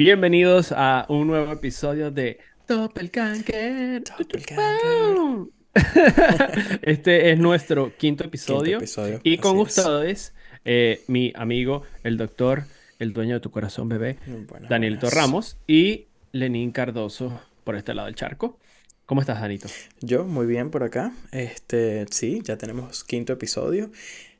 Bienvenidos a un nuevo episodio de Doppelganger. Doppelganger. Este es nuestro quinto episodio. Quinto episodio, Y con ustedes, eh, mi amigo, el doctor, el dueño de tu corazón, bebé, Buenas, Danielito buenas. Ramos y Lenín Cardoso por este lado del charco. ¿Cómo estás, Danito? Yo muy bien por acá. Este, sí, ya tenemos quinto episodio.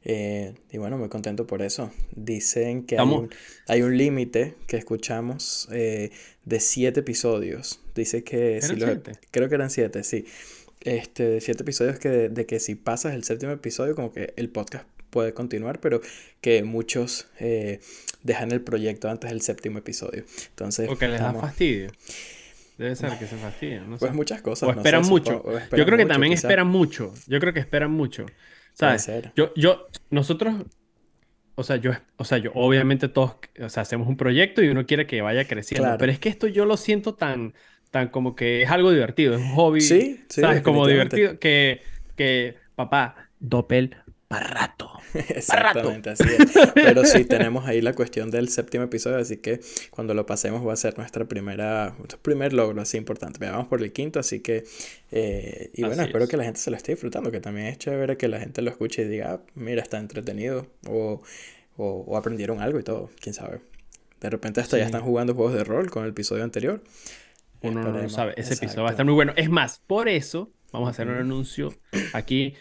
Eh, y bueno, muy contento por eso. Dicen que hay un, hay un límite que escuchamos eh, de siete episodios. Dice que si ¿Eran los- siete? creo que eran siete, sí. Este, siete episodios que de, de que si pasas el séptimo episodio, como que el podcast puede continuar, pero que muchos eh, dejan el proyecto antes del séptimo episodio. Entonces, O que les da fastidio. Debe ser que se fastidian, no sé. Pues muchas cosas. O no esperan sé, mucho. supongo- o Yo creo que mucho, también quizá. esperan mucho. Yo creo que esperan mucho. ¿Sabes? Yo, yo, nosotros, o sea, yo, o sea, yo, obviamente todos, o sea, hacemos un proyecto y uno quiere que vaya creciendo. Claro. Pero es que esto yo lo siento tan, tan como que es algo divertido, es un hobby. Sí, sí, ¿Sabes? Como divertido. Que, que, papá, Doppel para rato. Exactamente, así es. Pero sí, tenemos ahí la cuestión del séptimo episodio, así que cuando lo pasemos va a ser nuestra primera, nuestro primer logro así importante. Ya vamos por el quinto, así que, eh, y bueno, Así espero es. que la gente se lo esté disfrutando, que también es chévere que la gente lo escuche y diga, ah, mira, está entretenido, o, o, o aprendieron algo y todo, quién sabe. De repente hasta ya Sí. están jugando juegos de rol con el episodio anterior. Uno no lo sabe. Ese episodio va a Exacto. estar muy bueno. Es más, por eso vamos a hacer un anuncio aquí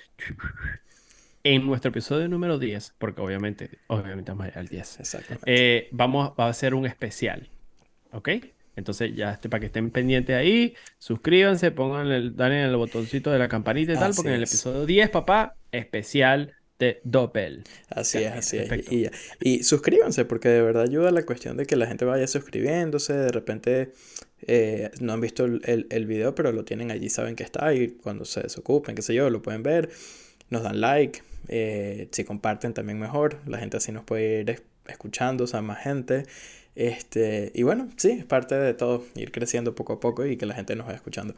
en nuestro episodio número 10, porque obviamente, obviamente vamos a llegar al 10. Exactamente. Eh, vamos a hacer un especial, ¿ok? Entonces ya este, para que estén pendientes ahí, suscríbanse, pongan el, dale el botoncito de la campanita y tal, porque en el episodio 10, papá, especial de Doppel. Así es, así es. Y, y suscríbanse, porque de verdad ayuda la cuestión de que la gente vaya suscribiéndose. De repente eh, no han visto el, el, el video, pero lo tienen allí, saben que está. Y cuando se desocupen, qué sé yo, lo pueden ver. Nos dan like. Eh, si comparten también mejor. La gente así nos puede ir es- escuchando, o sea, más gente. Este, y bueno, sí, es parte de todo, ir creciendo poco a poco y que la gente nos vaya escuchando.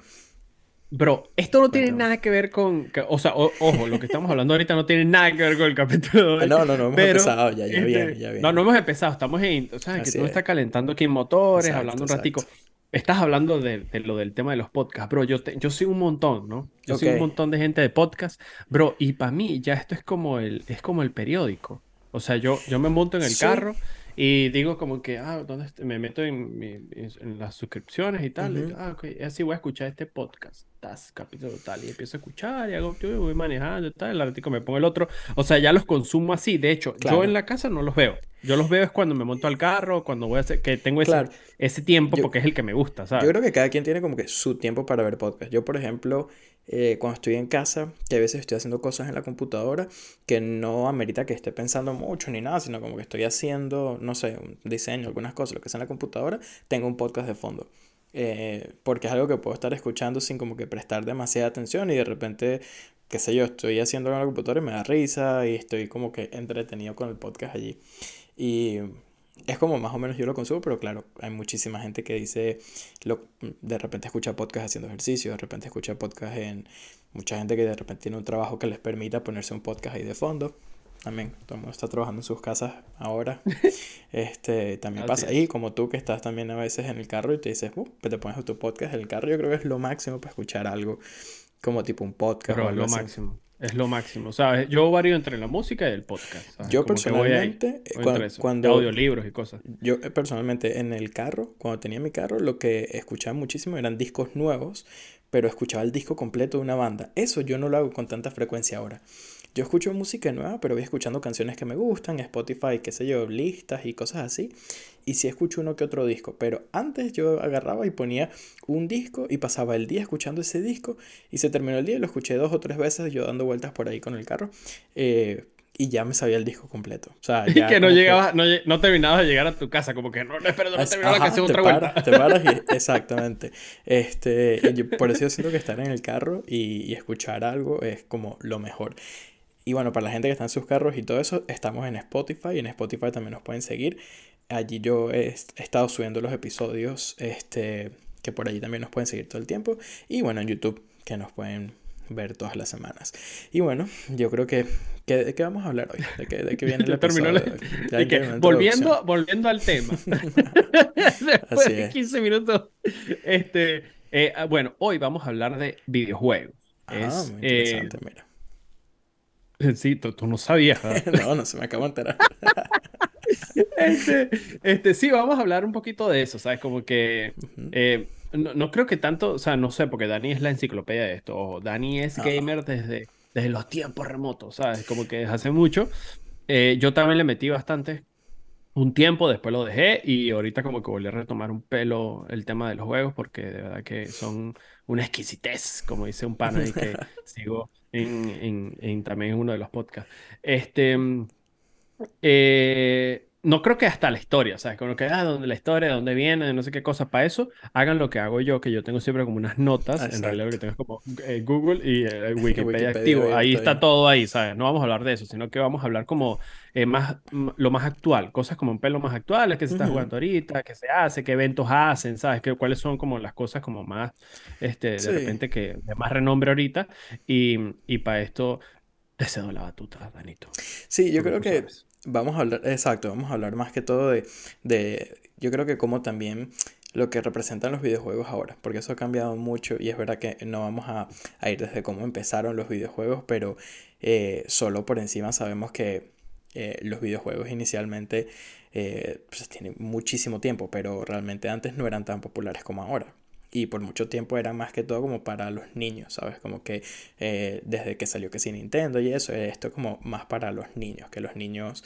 Bro, esto no tiene nada que ver con, o sea, o- ojo, lo que estamos hablando ahorita no tiene nada que ver con el capítulo de Ah, hoy. no, no, no hemos Pero, empezado, ya, ya este, viene, ya viene. No, no hemos empezado, estamos en, o sea, que tú es. estás calentando aquí en motores, Exacto, hablando un exacto. ratico. Estás hablando de, de lo del tema de los podcasts, bro. Yo, te- yo soy un montón, ¿no? Yo soy un montón de gente de podcast, bro. Y para mí ya esto es como el, es como el periódico. O sea, yo, yo me monto en el Sí. carro y digo como que, ah, ¿dónde me meto en, en las suscripciones y tal? y, Ujú. ah, ok, así voy a escuchar este podcast, tas, capítulo tal, y empiezo a escuchar y hago, yo voy manejando y tal, al ratico me pongo el otro. O sea, ya los consumo así. De hecho, yo Claro. en la casa no los veo. Yo los veo es cuando me monto al carro, cuando voy a hacer, que tengo ese, Claro. ese tiempo Yo- porque es el que me gusta, ¿sabes? Yo creo que cada quien tiene como que su tiempo para ver podcast. Yo, por ejemplo, eh, cuando estoy en casa, que a veces estoy haciendo cosas en la computadora que no amerita que esté pensando mucho ni nada, sino como que estoy haciendo, no sé, un diseño, algunas cosas, lo que sea en la computadora, tengo un podcast de fondo. Eh, porque es algo que puedo estar escuchando sin como que prestar demasiada atención y de repente, qué sé yo, estoy haciendo en la computadora y me da risa y estoy como que entretenido con el podcast allí. Y es como más o menos yo lo consumo, pero claro, hay muchísima gente que dice, lo, de repente escucha podcast haciendo ejercicio, de repente escucha podcast en... Mucha gente que de repente tiene un trabajo que les permita ponerse un podcast ahí de fondo. También, todo el mundo está trabajando en sus casas ahora. Este, también Así pasa. es. Y como tú que estás también a veces en el carro y te dices, uh, pues te pones tu podcast en el carro, yo creo que es lo máximo para escuchar algo como tipo un podcast Pero o es algo lo así. máximo. Es lo máximo. ¿Sabes? Yo varío entre la música y el podcast. ¿sabes? Yo Como que voy ahí, personalmente, eh, voy cuan- entre eso, cuando, audiolibros y cosas. Yo eh, personalmente en el carro, cuando tenía mi carro, lo que escuchaba muchísimo eran discos nuevos, pero escuchaba el disco completo de una banda. Eso yo no lo hago con tanta frecuencia ahora. Yo escucho música nueva, pero voy escuchando canciones que me gustan, Spotify, qué sé yo, listas y cosas así. Y sí escucho uno que otro disco, pero antes yo agarraba y ponía un disco y pasaba el día escuchando ese disco y se terminó el día y lo escuché dos o tres veces yo dando vueltas por ahí con el carro. eh, y ya me sabía el disco completo. O sea, Y que no llegabas, no, no terminabas de llegar a tu casa, como que no, no, espera, no terminó la canción te otra paras, vuelta. te paras y- exactamente. Este, yo- por eso yo siento que estar en el carro y, y escuchar algo es como lo mejor. Y bueno, para la gente que está en sus carros y todo eso, estamos en Spotify. Y en Spotify también nos pueden seguir. Allí yo he, estado subiendo los episodios, este, que por allí también nos pueden seguir todo el tiempo. Y bueno, en YouTube, que nos pueden ver todas las semanas. Y bueno, yo creo que ¿Qué, ¿De qué vamos a hablar hoy? ¿De qué, de qué viene el episodio? la- de que, volviendo, volviendo al tema. Después Así de es. 15 minutos. Este, eh, ah, bueno, hoy vamos a hablar de videojuegos. Ah, Es, muy eh, interesante, mira. Sí, tú, tú no sabías. No, no se me acabo de enterar. Este, este, sí, vamos a hablar un poquito de eso, ¿sabes? Como que eh, no, no creo que tanto, o sea, no sé, porque Dani es la enciclopedia de esto. Ojo, Dani es Ah. gamer desde, desde los tiempos remotos, ¿sabes? Como que desde hace mucho. Eh, yo también le metí bastante un tiempo, después lo dejé y ahorita como que volví a retomar un pelo el tema de los juegos porque de verdad que son una exquisitez, como dice un pana y que sigo en, en- en- también uno de los podcasts. Este, mm, eh, no creo que hasta la historia, ¿sabes? Como que, ah, donde la historia, de dónde viene, no sé qué cosa, para eso hagan lo que hago yo, que yo tengo siempre como unas notas, en realidad lo que tengo es como eh, Google y eh, Wikipedia Wikipedia activo, ahí está todo ahí, ¿sabes? No vamos a hablar de eso, sino que vamos a hablar como eh, más, lo más actual, cosas como un pelo más actuales, que se está jugando ahorita, que se hace, qué eventos hacen, ¿sabes? Que, cuáles son como las cosas como más, este, de Sí. repente que de más renombre ahorita, y, y para esto te cedo la batuta, Danito. Sí, yo creo que sabes. Vamos a hablar, exacto, vamos a hablar más que todo de, de, yo creo que como también lo que representan los videojuegos ahora, porque eso ha cambiado mucho y es verdad que no vamos a, ir desde cómo empezaron los videojuegos, pero eh, solo por encima sabemos que eh, los videojuegos inicialmente eh, pues, tienen muchísimo tiempo, pero realmente antes no eran tan populares como ahora. Y por mucho tiempo eran más que todo como para los niños, ¿sabes? Como que eh, desde que salió que sí Nintendo y eso, esto como más para los niños, que los niños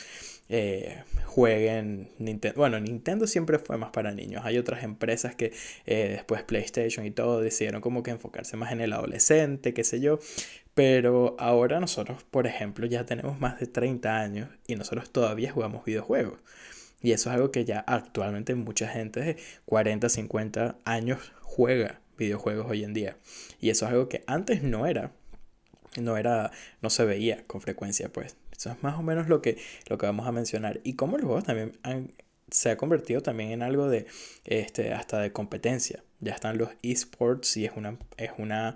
eh, jueguen Nintendo. Bueno, Nintendo siempre fue más para niños. Hay otras empresas que eh, después PlayStation y todo decidieron como que enfocarse más en el adolescente, qué sé yo. Pero ahora nosotros, por ejemplo, ya tenemos más de 30 años y nosotros todavía jugamos videojuegos. Y eso es algo que ya actualmente mucha gente de 40, 50 años juega videojuegos hoy en día. Y eso es algo que antes no era. No era, no se veía con frecuencia, pues. Eso es más o menos lo que, lo que vamos a mencionar. Y cómo los juegos también se ha convertido también en algo de, este, hasta de competencia. Ya están los esports y es una, es una,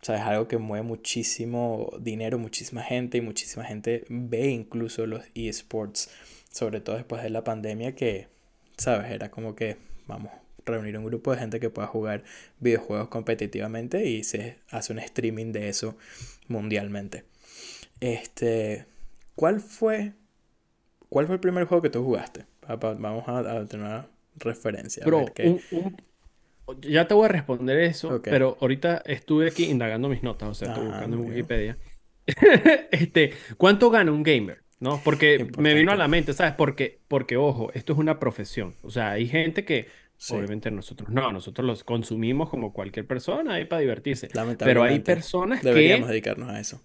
o sea, es algo que mueve muchísimo dinero, muchísima gente y muchísima gente ve incluso los esports, sobre todo después de la pandemia que, ¿sabes? Era como que vamos reunir un grupo de gente que pueda jugar videojuegos competitivamente y se hace un streaming de eso mundialmente. Este, ¿cuál fue, cuál fue el primer juego que tú jugaste? Vamos a, a tener una referencia. a Bro, ver qué- un- un- ya te voy a responder eso, pero ahorita estuve aquí indagando mis notas, o sea, estoy Ah, buscando en. Wikipedia. Este, ¿cuánto gana un gamer? ¿No? Porque me vino a la mente, ¿sabes? Porque, porque, ojo, esto es una profesión. O sea, hay gente que, Sí. obviamente nosotros no, nosotros los consumimos como cualquier persona ahí para divertirse. Pero hay personas deberíamos que... dedicarnos a eso,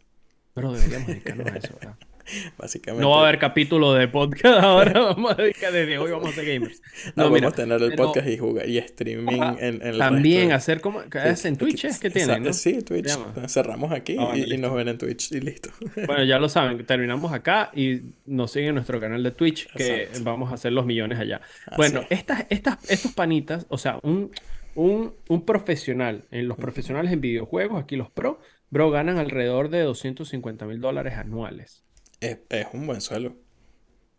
Pero deberíamos dedicarnos a eso, ¿verdad? básicamente. No va a haber capítulo de podcast ahora, vamos a dedicar desde hoy, vamos a ser gamers. No, No, mira, vamos a tener el pero- podcast y jugar y streaming en, en el También resto hacer como... ¿qué Sí, aquí- Twitch es que tienen, ¿no? Sí, Twitch. Cerramos aquí Ah, y, y nos ven en Twitch y listo. Bueno, ya lo saben, terminamos acá y nos siguen en nuestro canal de Twitch, que Exacto. vamos a hacer los millones allá. Así Bueno, es. estas, estas, estos panitas, o sea, un, un, un profesional, en los profesionales en videojuegos, aquí los pro, bro, ganan alrededor de 250 mil dólares anuales. Es, es un buen suelo.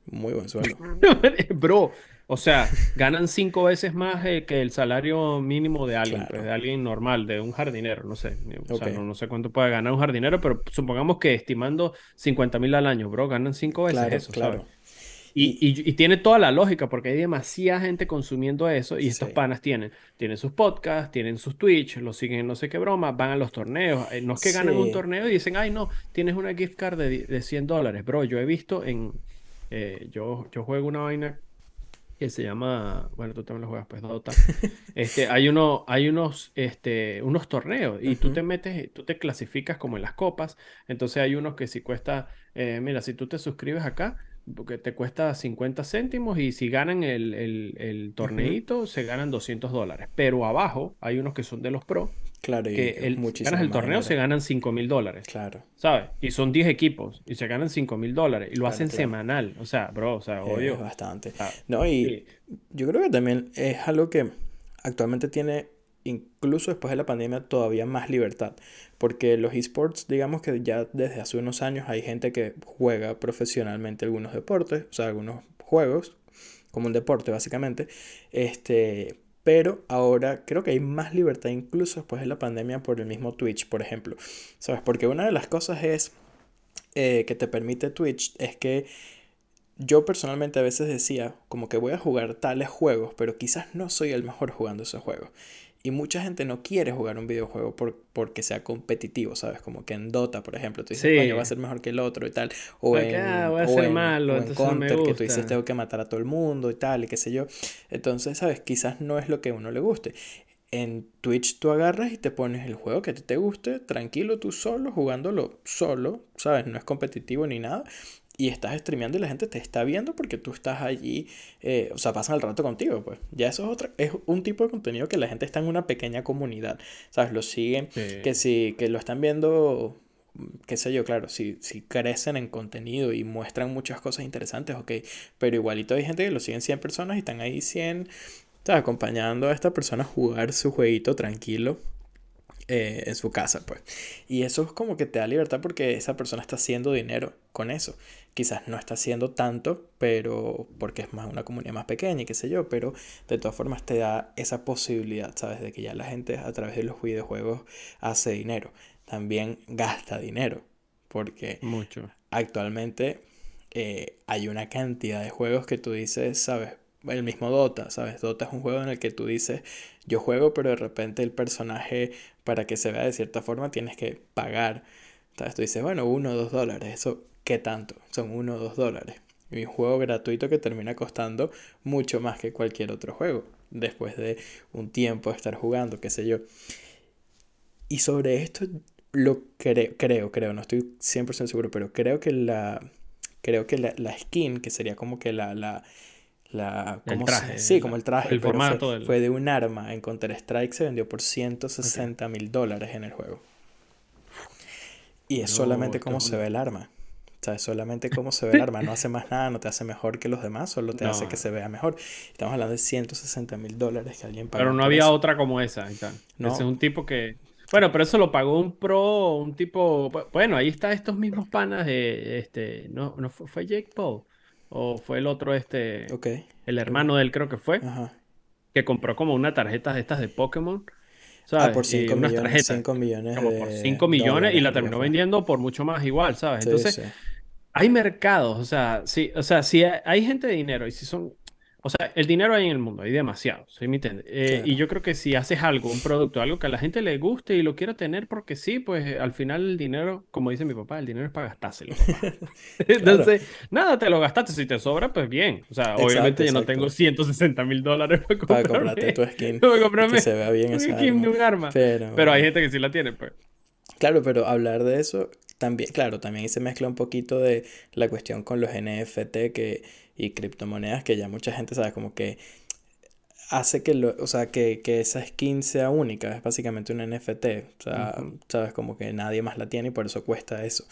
Muy buen suelo. Bro, o sea, ganan cinco veces más eh, que el salario mínimo de alguien, Claro. pues, de alguien normal, de un jardinero, no sé. O sea, no, no sé cuánto puede ganar un jardinero, pero supongamos que estimando 50 mil al año, bro, ganan cinco veces Claro, eso, claro. ¿sabes? Y, y- y tiene toda la lógica, porque hay demasiada gente consumiendo eso, y estos Sí. panas tienen, tienen sus podcasts, tienen sus Twitch, los siguen en no sé qué broma, van a los torneos. Eh, No es que ganan un torneo y dicen, ay, no, tienes una gift card de, de 100 dólares, bro. Yo he visto en. eh, yo, yo juego una vaina que se llama. Bueno, tú también lo juegas, pues, Dota. Este, hay uno, hay unos, este, unos torneos y tú te metes, tú te clasificas como en las copas. Entonces hay unos que si cuesta, eh, mira, si tú te suscribes acá, porque te cuesta 50 céntimos y si ganan el, el, el torneito, se ganan 200 dólares. Pero abajo hay unos que son de los pro, Claro, que es el, si ganas el torneo se ganan 5 mil dólares. Claro. ¿Sabes? Y son 10 equipos y se ganan 5 mil dólares y lo Claro, hacen claro. semanal. O sea, bro, o sea, Es obvio. bastante. Ah, No, y sí. yo creo que también es algo que actualmente tiene incluso después de la pandemia, todavía más libertad. Porque los esports, digamos que ya desde hace unos años hay gente que juega profesionalmente algunos deportes, o sea, algunos juegos, como un deporte básicamente. Este, pero ahora creo que hay más libertad incluso después de la pandemia por el mismo Twitch, por ejemplo. ¿Sabes? Porque una de las cosas es eh, que te permite Twitch es que yo personalmente a veces decía como que voy a jugar tales juegos, pero quizás no soy el mejor jugando esos juegos. Y mucha gente no quiere jugar un videojuego por, porque sea competitivo, ¿sabes? Como que en Dota, por ejemplo, tú dices, coño, va a ser mejor que el otro y tal. O en, ah, voy a ser malo, en Counter, que tú dices, tengo que matar a todo el mundo y tal, y qué sé yo. Entonces, ¿sabes? Quizás no es lo que a uno le guste. En Twitch tú agarras y te pones el juego que te guste, tranquilo, tú solo, jugándolo solo, ¿sabes? No es competitivo ni nada y estás streameando y la gente te está viendo porque tú estás allí, eh, o sea, pasan el rato contigo, pues. Ya eso es otra, es un tipo de contenido que la gente está en una pequeña comunidad, ¿sabes? Lo siguen, que si, que lo están viendo, qué sé yo, claro, si, si crecen en contenido y muestran muchas cosas interesantes, ok, pero igualito hay gente que lo siguen 100 personas y están ahí 100, ¿sabes? Acompañando a esta persona a jugar su jueguito tranquilo eh, en su casa, pues. Y eso es como que te da libertad porque esa persona está haciendo dinero con eso. Quizás no está haciendo tanto, pero porque es más una comunidad más pequeña y qué sé yo, pero de todas formas te da esa posibilidad, ¿sabes? De que ya la gente a través de los videojuegos hace dinero. También gasta dinero, porque Mucho. actualmente eh, hay una cantidad de juegos que tú dices, ¿sabes? el mismo Dota, ¿sabes? Dota es un juego en el que tú dices, yo juego, pero de repente el personaje, para que se vea de cierta forma, tienes que pagar. ¿Sabes? Tú dices, bueno, uno o dos dólares, ¿eso qué tanto? Son uno o dos dólares. Y un juego gratuito que termina costando mucho más que cualquier otro juego, después de un tiempo de estar jugando, qué sé yo. Y sobre esto, lo creo, creo, creo, no estoy 100% seguro, pero creo que la, creo que la, la skin, que sería como que la, la la, el traje, sí, como el traje. El formato fue, de un arma en Counter-Strike, se vendió por 160 mil dólares en el juego. Y es solamente cómo se ve el arma. O sea, es solamente cómo se ve el arma. No hace más nada, no te hace mejor que los demás, solo te hace que se vea mejor. Estamos hablando de 160 mil dólares que alguien pagó. Pero no había otra como esa. Ese es un tipo que. Bueno, pero eso lo pagó un pro, un tipo. Bueno, ahí está estos mismos panas de. Este, no, no fue, fue Jake Paul. O fue el otro, este. El hermano de él, creo que fue. Que compró como una tarjeta de estas de Pokémon. ¿sabes? Ah, por 5 millones. 5 millones. Como por 5 millones y la terminó vendiendo por mucho más igual, ¿sabes? Entonces, hay mercados, o sea, sí, o sea, si hay gente de dinero y si son o sea, el dinero hay en el mundo, hay demasiado, ¿sí me entiendes? Eh, y yo creo que si haces algo, un producto, algo que a la gente le guste y lo quiera tener porque sí, pues al final el dinero, como dice mi papá, el dinero es para gastárselo. Entonces, nada, te lo gastaste, si te sobra, pues bien. O sea, obviamente yo no tengo 160 mil dólares para, comprarte tu skin. para comprarme que se vea bien esa skin de un arma. Pero... pero hay gente que sí la tiene, pues. Claro, pero hablar de eso también, claro, también se mezcla un poquito de la cuestión con los NFT que y criptomonedas que ya mucha gente sabe como que hace que lo, o sea, que, que, esa skin sea única, es básicamente un NFT, o sea, sabes como que nadie más la tiene y por eso cuesta eso.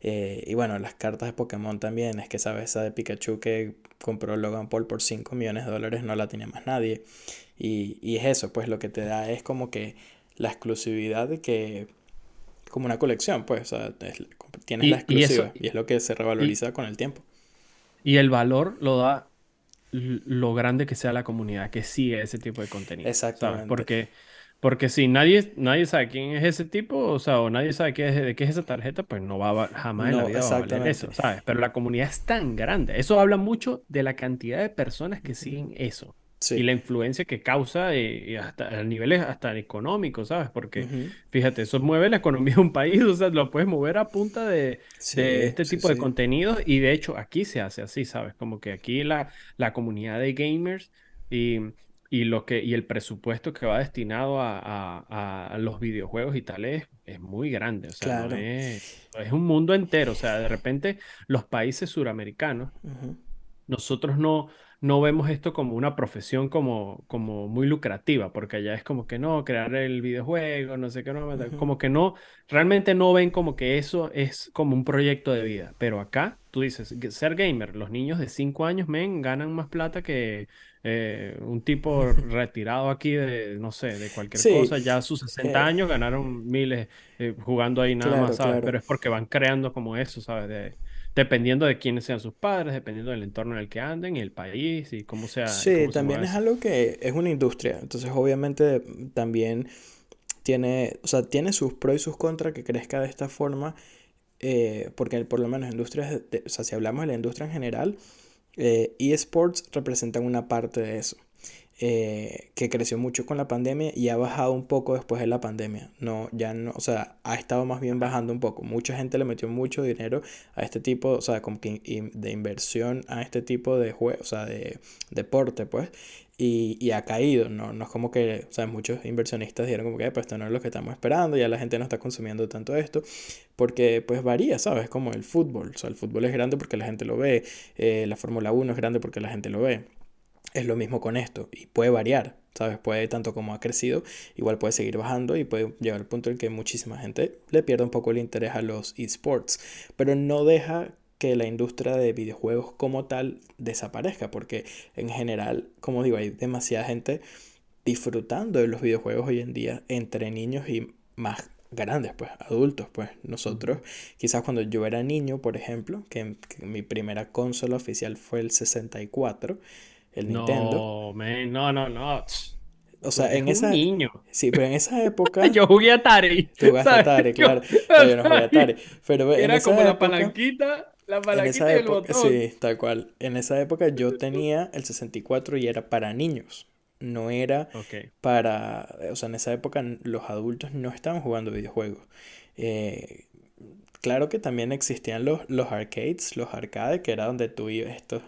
Eh, y bueno, las cartas de Pokémon también, es que sabes, esa de Pikachu que compró Logan Paul por 5 millones de dólares no la tiene más nadie. Y, y es eso, pues lo que te da es como que la exclusividad de que, como una colección, pues, o sea, tienes la exclusiva y, es lo que se revaloriza con el tiempo. Y el valor lo da lo grande que sea la comunidad que sigue ese tipo de contenido. Exactamente. Porque, porque si nadie, nadie sabe quién es ese tipo, o sea, o nadie sabe qué es, de qué es esa tarjeta, pues no va a, jamás en la vida va a valer eso, ¿sabes? Pero la comunidad es tan grande. Eso habla mucho de la cantidad de personas que siguen eso. Y la influencia que causa eh, hasta a niveles hasta económicos, ¿sabes? Porque fíjate, eso mueve la economía de un país, o sea, lo puedes mover a punta de, este tipo de contenidos y de hecho aquí se hace así, ¿sabes? Como que aquí la, la comunidad de gamers y, y, lo que, y el presupuesto que va destinado a, a, a los videojuegos y tal es, es muy grande, o sea, es, es, un mundo entero, o sea, de repente los países suramericanos, nosotros no no vemos esto como una profesión como, como muy lucrativa, porque allá es como que no, crear el videojuego, no sé qué, no, como que no, realmente no ven como que eso es como un proyecto de vida, pero acá tú dices, ser gamer, los niños de 5 años, men, ganan más plata que, eh, un tipo retirado aquí de, no sé, de cualquier cosa, ya a sus 60 eh, años ganaron miles eh, jugando ahí nada claro, más, ¿sabes? claro. Pero es porque van creando como eso, ¿sabes? De, dependiendo de quiénes sean sus padres, dependiendo del entorno en el que anden y el país y cómo sea, Sí, cómo también es algo que es una industria, entonces obviamente también tiene, o sea, tiene sus pros y sus contras que crezca de esta forma, eh, porque por lo menos industrias, de- o sea, si hablamos de la industria en general, eh, eSports representan una parte de eso, eh, que creció mucho con la pandemia y ha bajado un poco después de la pandemia. No, ya no, o sea, ha estado más bien bajando un poco. Mucha gente le metió mucho dinero a este tipo, o sea, de inversión a este tipo de juego, o sea, de deporte, pues. Y, y ha caído, ¿no? No es como que, o sea, muchos inversionistas dijeron como que, "Eh, pues esto no es lo que estamos esperando, ya la gente no está consumiendo tanto esto, porque pues varía, ¿sabes? Como el fútbol, o sea, el fútbol es grande porque la gente lo ve, eh, la Fórmula uno es grande porque la gente lo ve. Es lo mismo con esto y puede variar, ¿sabes? Puede tanto como ha crecido, igual puede seguir bajando y puede llegar al punto en que muchísima gente le pierda un poco el interés a los esports, pero no deja que la industria de videojuegos como tal desaparezca, porque en general, como digo, hay demasiada gente disfrutando de los videojuegos hoy en día entre niños y más grandes, pues adultos, pues nosotros, quizás cuando yo era niño, por ejemplo, que, que mi primera consola oficial fue el 64, el Nintendo, No, man, no, no, no. o sea, en un esa, niño. sí, pero en esa época, Yo jugué Atari, tú jugaste. Atari, claro, no, yo no jugué Atari. Atari, pero en Era como esa la época... palanquita, la palanquita y el época, botón. sí, tal cual. En esa época yo tenía el 64 y era para niños. No era para... O sea, en esa época los adultos no estaban jugando videojuegos. Eh, claro que también existían los, los arcades, los arcades, que era donde tú ibas, estos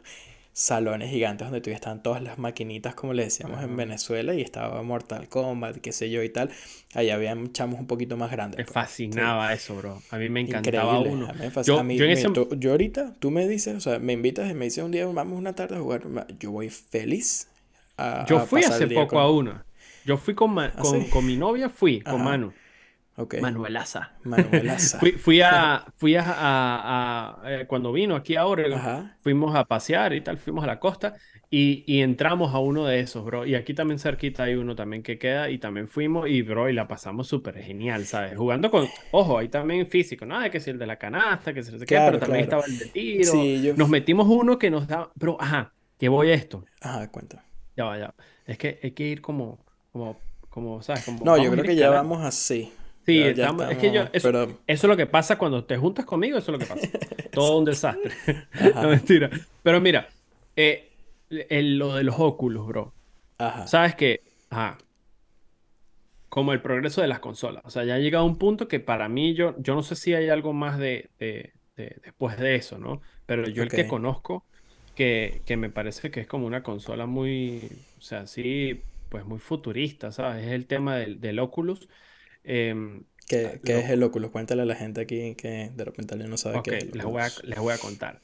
salones gigantes donde tú estaban todas las maquinitas, como le decíamos en. Venezuela, y estaba Mortal Kombat, qué sé yo y tal. Ahí habían chamos un poquito más grandes, Me pues. Sí. fascinaba eso, bro. A mí me encantaba Increíble, uno. a mí, me fasc- a Yo, mí, yo en mira, ese... tú- yo ahorita, tú me dices, o sea, me invitas y me dices un día, vamos una tarde a jugar, yo voy feliz a, Yo a fui pasar hace poco a una. Yo fui con, Ma- ¿Ah, con, sí? con mi novia, fui con Manu. Ok. Manuelaza. Manuelaza. Fui, fui a, fui a, a- a- eh, cuando vino aquí a Oregon, Ajá, fuimos a pasear y tal, fuimos a la costa y, y entramos a uno de esos, bro. Y aquí también cerquita hay uno también que queda y también fuimos y, bro, y la pasamos súper genial, ¿sabes? Jugando con, ojo, ahí también físico, ¿no? De que si el de la canasta, que no sé qué, pero claro, también claro. estaba el de tiro. Sí, yo... Nos metimos uno que nos daba, bro, ajá, que voy a esto. Ajá, cuenta. Ya va, ya. Es que hay que ir como, como, como, ¿sabes? Como No, yo creo que ya vamos así. Sí, Ya, ya estamos, es que yo, eso, pero... eso es lo que pasa cuando te juntas conmigo, eso es lo que pasa. Todo un desastre. No, mentira. Pero mira, eh, el- lo de los óculos, bro. ajá, Sabes que, ajá, como el progreso de las consolas. O sea, ya ha llegado a un punto que para mí, yo, yo no sé si hay algo más de, de- de- después de eso, ¿no? Pero yo el que conozco, que, que me parece que es como una consola muy, o sea, sí, pues muy futurista, ¿sabes? Es el tema del, del Oculus. Em, ¿Qué, qué lo- es el Oculus? Cuéntale a la gente aquí que de repente alguien no sabe ok, qué es el les voy a, les voy a contar.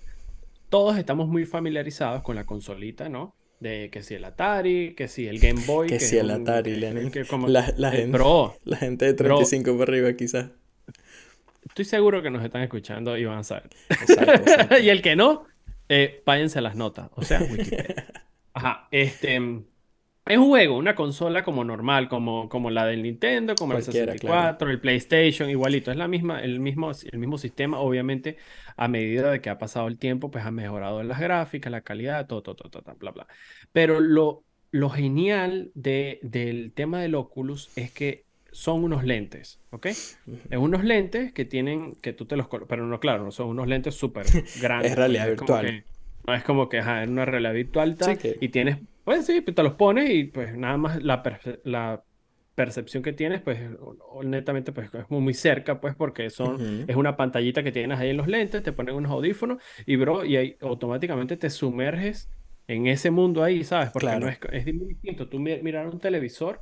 Todos estamos muy familiarizados con la consolita, ¿no? De que si el Atari, que si el Game Boy, Que que si el un, Atari, que, Lenin. que como, La, la eh, gente, bro, la gente de bro, 35 para arriba quizás. estoy seguro que nos están escuchando y van a saber. Exacto, exacto. Y el que no, eh, váyanse las notas, o sea, Wikipedia. Ajá, este, es un juego, una consola como normal, como, como la del Nintendo, como el Cualquiera, claro. 64, el PlayStation, igualito, es la misma, el mismo, el mismo sistema, obviamente, a medida de que ha pasado el tiempo, pues ha mejorado las gráficas, la calidad, todo, todo, todo, todo, bla, bla. Pero lo, lo genial de, del tema del Oculus es que son unos lentes, ¿ok? Es unos lentes que tienen, que tú te los pero no, claro, no son unos lentes súper Es grandes, pues realidad es como virtual. que, no es como que, ajá, en una realidad virtual Sí que... y tienes, pues sí, pues te los pones y pues nada más la, perce- la percepción que tienes, pues netamente pues es muy, muy cerca, pues porque son, es una pantallita que tienes ahí en los lentes, te ponen unos audífonos y bro, y ahí automáticamente te sumerges en ese mundo ahí, ¿sabes? Porque no es, es muy distinto. Tú mi- mirar un televisor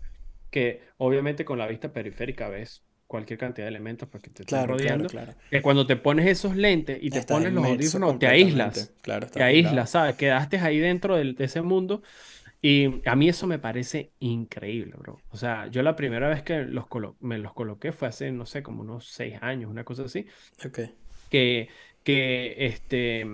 que obviamente con la vista periférica ves cualquier cantidad de elementos porque te están claro, claro, rodeando, claro. que cuando te pones esos lentes y te Estás pones los audífonos, te aíslas, Claro, te aíslas, ¿sabes? Quedaste ahí dentro del- de ese mundo y a mí eso me parece increíble, bro. O sea, yo la primera vez que los colo- me los coloqué fue hace, no sé, como unos seis años, una cosa así Ok. que, que este,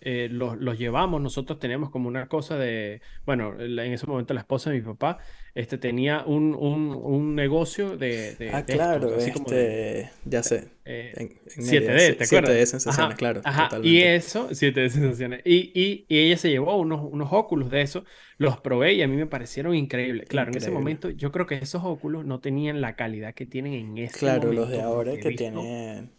eh, los, los llevamos, nosotros teníamos como una cosa de, bueno, en ese momento la esposa de mi papá, este, tenía un, un, un negocio de, de, Ah, de esto, claro, como de, este, ya sé, eh, en, en 7D, media, ¿te 7D acuerdas? sensaciones, Ajá, claro, ajá. Y eso, 7D sensaciones. Y, y, y ella se llevó unos, unos óculos de eso, los probé y a mí me parecieron increíbles. Claro, en ese momento yo creo que esos óculos no tenían la calidad que tienen en este Claro, los de momento, ahora que visto... tienen...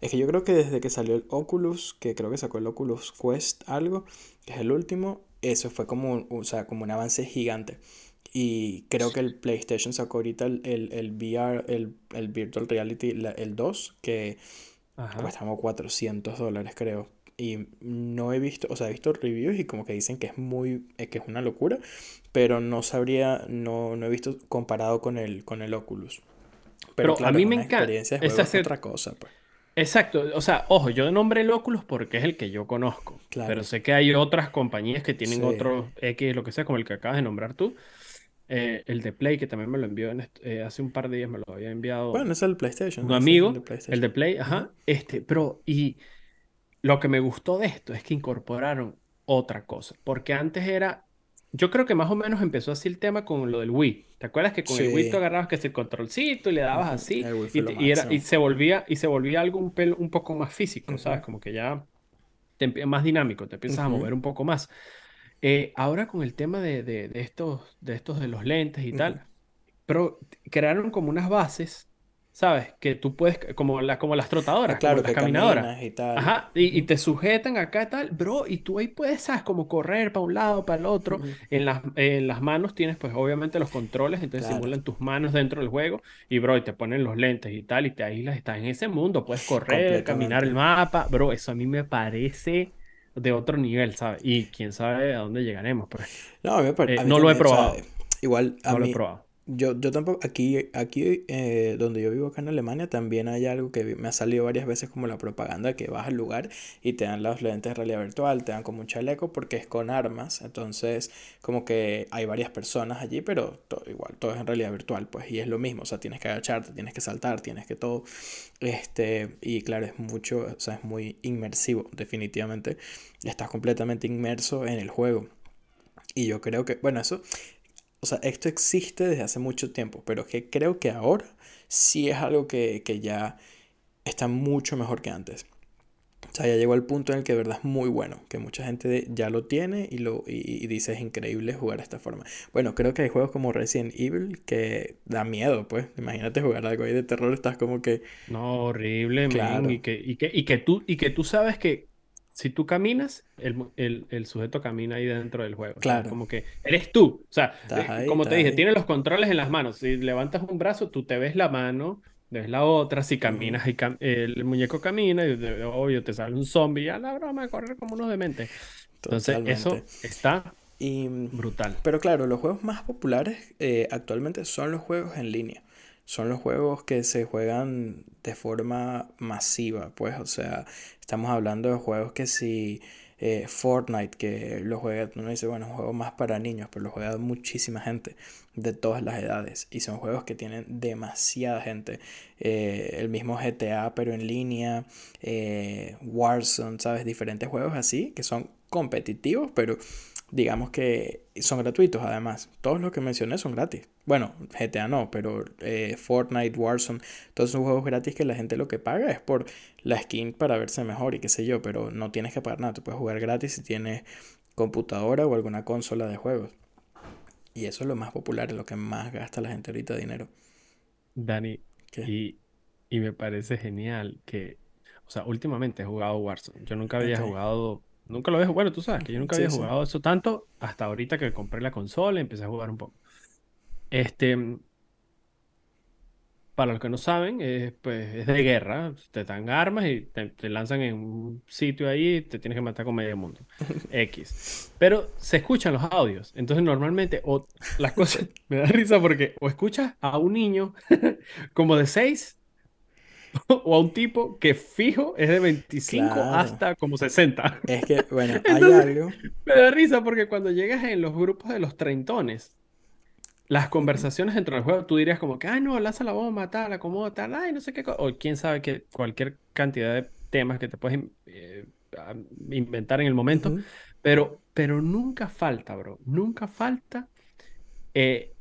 Es que yo creo que desde que salió el Oculus, que creo que sacó el Oculus Quest algo, que es el último, eso fue como, o sea, como un avance gigante. Y creo que el PlayStation sacó ahorita el, el, el VR, el, el Virtual Reality, la- el 2, que Ajá. cuesta como 400 dólares, creo. Y no he visto, o sea, he visto reviews y como que dicen que es muy, eh, que es una locura, pero no sabría, no, no he visto comparado con el, con el Oculus. Pero Pero a claro, mí es me encanta. es Exacto, otra cosa, pues. exacto. O sea, ojo, yo nombré el Oculus porque es el que yo conozco. Pero Claro, sé que hay otras compañías que tienen sí. otro X, lo que sea, como el que acabas de nombrar tú. Eh, el de Play, que también me lo envió en eh, hace un par de días, me lo había enviado Bueno, es el PlayStation, un es el de amigo, el de. Play, ajá. Este, pero, y lo que me gustó de esto es que incorporaron otra cosa. Porque antes era. Yo creo que más o menos empezó así el tema con lo del Wii. ¿Te acuerdas que con el Wii tú Sí, agarrabas que es el controlcito y le dabas así y, te- y era, y se volvía, y se volvía algo un, pel- un poco más físico, ¿sabes? Ujú, Como que ya te más dinámico, te empiezas a ujú, mover un poco más. Eh, ahora con el tema de, de- de estos, de estos de los lentes y tal, pero crearon como unas bases, ¿sabes? Que tú puedes, como, la, como las Ah, trotadoras, como claro, las que caminadoras. y tal. Ajá, y, te sujetan acá y tal, bro, y tú ahí puedes, ¿sabes? Como correr para un lado, para el otro. En las, en las manos tienes, pues, obviamente los controles, entonces Claro, simulan tus manos dentro del juego, y, bro, y te ponen los lentes y tal, y te aíslas, estás en ese mundo, puedes correr, caminar el mapa, bro, eso a mí me parece de otro nivel, ¿sabes? Y quién sabe a dónde llegaremos, pues. No, a mí, Eh, mí no lo he también, o sea, probado, igual a no lo he mí, probado. Yo, yo tampoco, aquí, aquí eh, donde yo vivo acá en Alemania, también hay algo que me ha salido varias veces como la propaganda, que vas al lugar y te dan los lentes de realidad virtual, te dan como un chaleco porque es con armas, entonces como que hay varias personas allí, pero to- igual, todo es en realidad virtual, pues, y es lo mismo, o sea, tienes que agacharte, tienes que saltar, tienes que todo, este, y claro, es mucho, o sea, es muy inmersivo, definitivamente, estás completamente inmerso en el juego. Y yo creo que, bueno, eso, o sea, esto existe desde hace mucho tiempo, pero que creo que ahora sí es algo que, que ya está mucho mejor que antes. O sea, ya llegó al punto en el que de verdad es muy bueno, que mucha gente ya lo tiene y, lo, y, y dice es increíble jugar de esta forma. Bueno, creo que hay juegos como Resident Evil que da miedo, pues. Imagínate jugar algo ahí de terror, estás como que, No, horrible, men, y claro, que, y que, y que tú, y que tú sabes que si tú caminas, el, el, el sujeto camina ahí dentro del juego, claro, Como que eres tú. O sea, eh, ahí, como te dije, ahí. tienes los controles en las manos. Si levantas un brazo, tú te ves la mano, ves la otra. Si caminas, y cam- el muñeco camina, y obvio, te sale un zombie, ya la broma correr como unos dementes. Entonces, eso está Y, brutal. pero claro, los juegos más populares eh, actualmente son los juegos en línea. Son los juegos que se juegan de forma masiva, pues, o sea, estamos hablando de juegos que si eh, Fortnite, que lo juega, uno dice, bueno, es un juego más para niños, pero lo juega muchísima gente de todas las edades. Y son juegos que tienen demasiada gente. Eh, el mismo GTA, pero en línea, eh, Warzone, ¿sabes? Diferentes juegos así, que son competitivos, pero digamos que son gratuitos además. Todos los que mencioné son gratis. Bueno, GTA no, pero eh, Fortnite, Warzone, todos son juegos gratis que la gente lo que paga es por la skin para verse mejor y qué sé yo, pero no tienes que pagar nada. Tú puedes jugar gratis si tienes computadora o alguna consola de juegos. Y eso es lo más popular, es lo que más gasta la gente ahorita dinero. Dani, y, y me parece genial que, o sea, últimamente he jugado Warzone. Yo nunca había jugado, nunca lo había jugado, bueno, tú sabes que yo nunca Sí, había sí. jugado eso tanto hasta ahorita que compré la consola y empecé a jugar un poco. Este, para los que no saben, es, pues, es de guerra. Te dan armas y te, te lanzan en un sitio ahí y te tienes que matar con medio mundo. X. Pero se escuchan los audios. Entonces, normalmente, o las cosas me da risa porque o escuchas a un niño como de 6 o a un tipo que fijo es de 25 Claro. hasta como 60. Es que, bueno, hay algo. me da risa porque cuando llegas en los grupos de los treintones, las conversaciones dentro del juego, tú dirías como que, ay, no, lanza la bomba, tal, acomoda, tal, ay, no sé qué, co-", o quién sabe que cualquier cantidad de temas que te puedes, eh, inventar en el momento, pero, pero nunca falta, bro, nunca falta eh,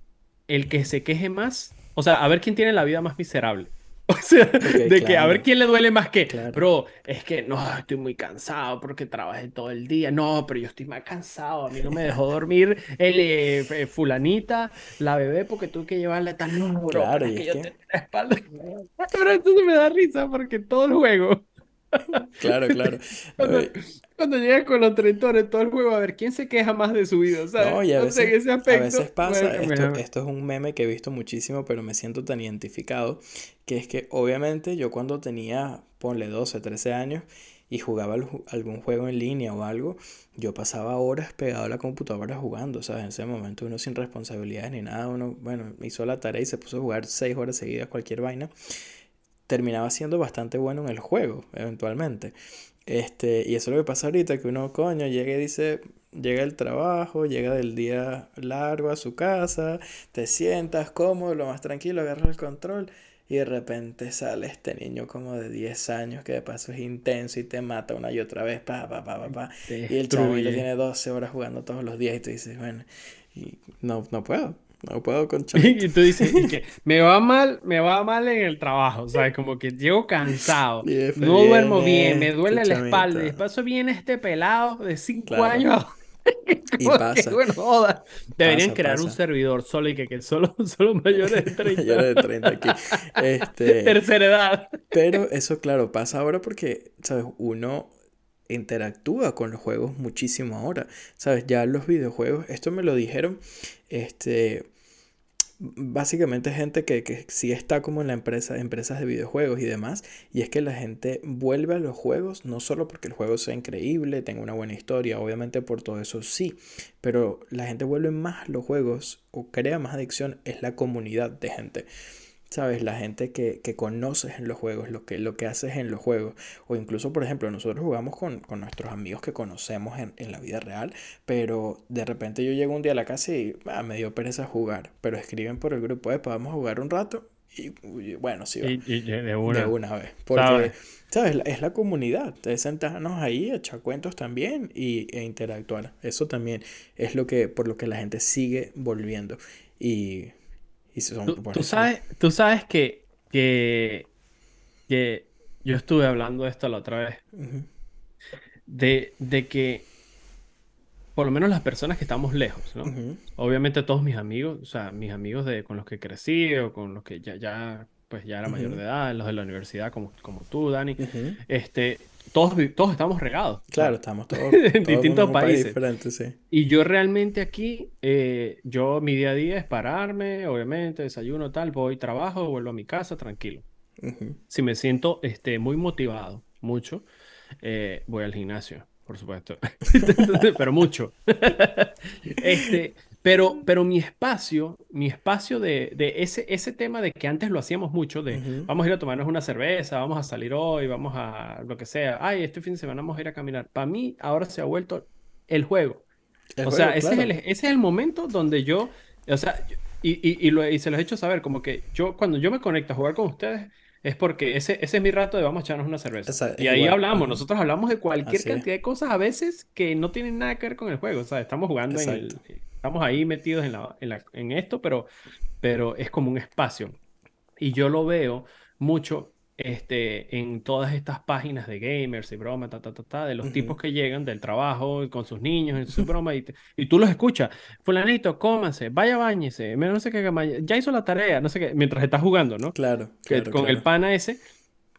el que se queje más, o sea, a ver quién tiene la vida más miserable. O sea, de que a ver quién le duele más que, claro. bro, es que no, estoy muy cansado porque trabajé todo el día. No, pero yo estoy más cansado. A mí no me dejó dormir el eh, eh, fulanita, la bebé, porque tuve que llevarla tal. No, bro, Claro, pero es y que yo tenía la espalda. Pero entonces me da risa porque todo el juego, claro, claro. Cuando, cuando llegas con los treintores, todo el juego, a ver quién se queja más de su vida, ¿sabes? No, y a Entonces, veces, ese a aspecto, veces fue el pasa, que esto, esto es un meme que he visto muchísimo, pero me siento tan identificado, que es que obviamente yo cuando tenía, ponle 12, 13 años y jugaba al ju- algún juego en línea o algo, yo pasaba horas pegado a la computadora jugando, ¿sabes? En ese momento uno sin responsabilidades ni nada, uno, bueno, hizo la tarea y se puso a jugar 6 horas seguidas cualquier vaina, terminaba siendo bastante bueno en el juego, eventualmente. Este, y eso es lo que pasa ahorita, que uno, coño, llega y dice, llega el trabajo, llega del día largo a su casa, te sientas cómodo, lo más tranquilo, agarras el control y de repente sale este niño como de 10 años que de paso es intenso y te mata una y otra vez, pa, pa, pa, pa, pa. Y el destruye. tiene 12 horas jugando todos los días y tú dices, bueno, y no, no puedo, no puedo con Y chamito. tú dices, y que me va mal, me va mal en el trabajo, ¿sabes? Como que llego cansado, Y no duermo bien, me duele la espalda, y después viene este pelado de 5 Claro. años. Y Como que, pasa, bueno, joda. Deberían pasa, crear un pasa. servidor solo y que, que solo, solo mayores de 30, Mayores de 30 aquí. Este, tercera edad. pero eso, claro, pasa ahora porque, ¿sabes? Uno interactúa con los juegos muchísimo ahora. ¿Sabes? Ya los videojuegos, esto me lo dijeron, este, básicamente gente que, que sí está como en la empresa, empresas de videojuegos y demás, y es que la gente vuelve a los juegos no solo porque el juego sea increíble, tenga una buena historia, obviamente por todo eso sí, pero la gente vuelve más a los juegos o crea más adicción es la comunidad de gente. ¿Sabes? La gente que, que conoces en los juegos, lo que, lo que haces en los juegos. O incluso, por ejemplo, nosotros jugamos con, con nuestros amigos que conocemos en, en la vida real, pero de repente yo llego un día a la casa y ah, me dio pereza jugar. Pero escriben por el grupo, "Epa, vamos a jugar un rato. Y, y bueno, sí va. Y, y de De una, una vez. Porque, ¿sabes? ¿sabes? Es la comunidad. De sentarnos ahí, echar cuentos también y, e interactuar. Eso también es lo que, por lo que la gente sigue volviendo. Y, y son, Tú, por tú sabes, tú sabes que, que, que yo estuve hablando de esto la otra vez, de, de que por lo menos las personas que estamos lejos, ¿no? Obviamente todos mis amigos, o sea, mis amigos de, con los que crecí o con los que ya, ya, pues ya era mayor de edad, los de la universidad como, como tú, Dani, este, todos, todos estamos regados, Claro, estamos todos, en todo el mundo en distintos país países. sí. Y yo realmente aquí, eh, yo mi día a día es pararme, obviamente, desayuno, tal, voy, trabajo, vuelvo a mi casa, tranquilo. Si me siento este, muy motivado, mucho, eh, voy al gimnasio, por supuesto, pero mucho. Este, pero, pero mi espacio, mi espacio de, de ese, ese tema de que antes lo hacíamos mucho, de ujú. vamos a ir a tomarnos una cerveza, vamos a salir hoy, vamos a lo que sea, ay, este fin de semana vamos a ir a caminar. Para mí ahora se ha vuelto el juego. El O sea, juego, ese es el, claro. ese es el momento donde yo, o sea, y, y, y, lo- y se los he hecho saber, como que yo, cuando yo me conecto a jugar con ustedes, es porque ese, ese es mi rato de vamos a echarnos una cerveza. Esa- es Y ahí igual. hablamos, nosotros hablamos de cualquier Así es. cantidad de cosas a veces que no tienen nada que ver con el juego, o sea, estamos jugando en el, Exacto. Estamos ahí metidos en la, en la, en esto, pero, pero es como un espacio. Y yo lo veo mucho este, en todas estas páginas de gamers y broma, ta, ta, ta, ta, de los tipos Ujú. que llegan del trabajo con sus niños en su broma y, te- y tú los escuchas. Fulanito, cómase, vaya bañese, no sé qué, ya hizo la tarea, no sé qué, mientras estás jugando, ¿no? Claro, claro, con el claro. pana ese,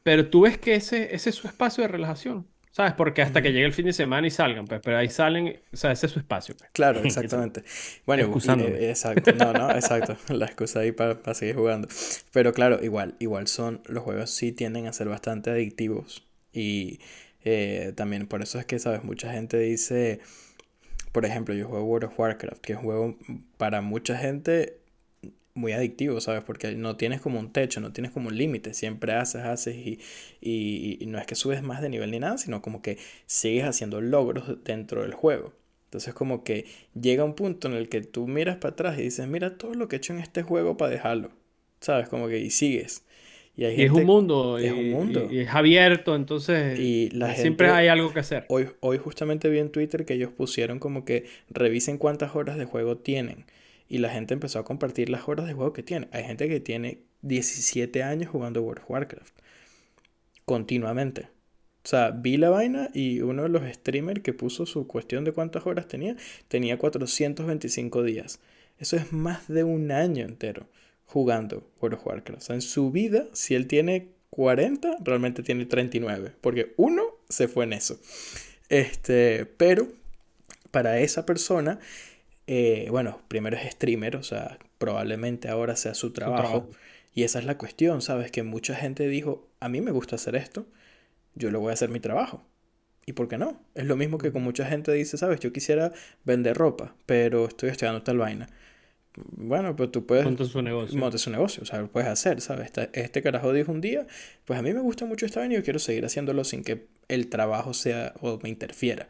pero tú ves que ese, ese es su espacio de relajación, ¿sabes? Porque hasta que llegue el fin de semana y salgan, pues, pero ahí salen, o sea, ese es su espacio, pues. Claro, exactamente. Bueno, y- excusándome. eh, exacto, no, no, exacto, la excusa ahí para, para seguir jugando. Pero claro, igual, igual son, los juegos sí tienden a ser bastante adictivos y eh, también por eso es que, sabes, mucha gente dice, por ejemplo, yo juego World of Warcraft, que es un juego para mucha gente muy adictivo, ¿sabes? Porque no tienes como un techo, no tienes como un límite, siempre haces, haces y, y, y no es que subes más de nivel ni nada, sino como que sigues haciendo logros dentro del juego. Entonces como que llega un punto en el que tú miras para atrás y dices, mira todo lo que he hecho en este juego para dejarlo, ¿sabes? Como que y sigues. Y, hay Y es un mundo, es y, un mundo. y- es abierto, entonces Y la siempre hay algo que hacer. Hoy, hoy justamente vi en Twitter que ellos pusieron como que revisen cuántas horas de juego tienen. Y la gente empezó a compartir las horas de juego que tiene. Hay gente que tiene 17 años jugando World of Warcraft. Continuamente. O sea, vi la vaina y uno de los streamers que puso su cuestión de cuántas horas tenía, tenía 425 días. Eso es más de un año entero jugando World of Warcraft. O sea, en su vida, si él tiene 40, realmente tiene 39. Porque uno se fue en eso. Este, pero para esa persona, eh, bueno, primero es streamer, o sea, probablemente ahora sea su trabajo. trabajo. Y esa es la cuestión, ¿sabes? Que mucha gente dijo, a mí me gusta hacer esto, yo lo voy a hacer mi trabajo. ¿Y por qué no? Es lo mismo que con mucha gente dice, ¿sabes? Yo quisiera vender ropa, pero estoy estudiando tal vaina. Bueno, pues tú puedes Monta su negocio. montes un negocio, o sea, lo puedes hacer, ¿sabes? Este, este carajo dijo un día, pues a mí me gusta mucho esta vaina y yo quiero seguir haciéndolo sin que el trabajo sea o me interfiera.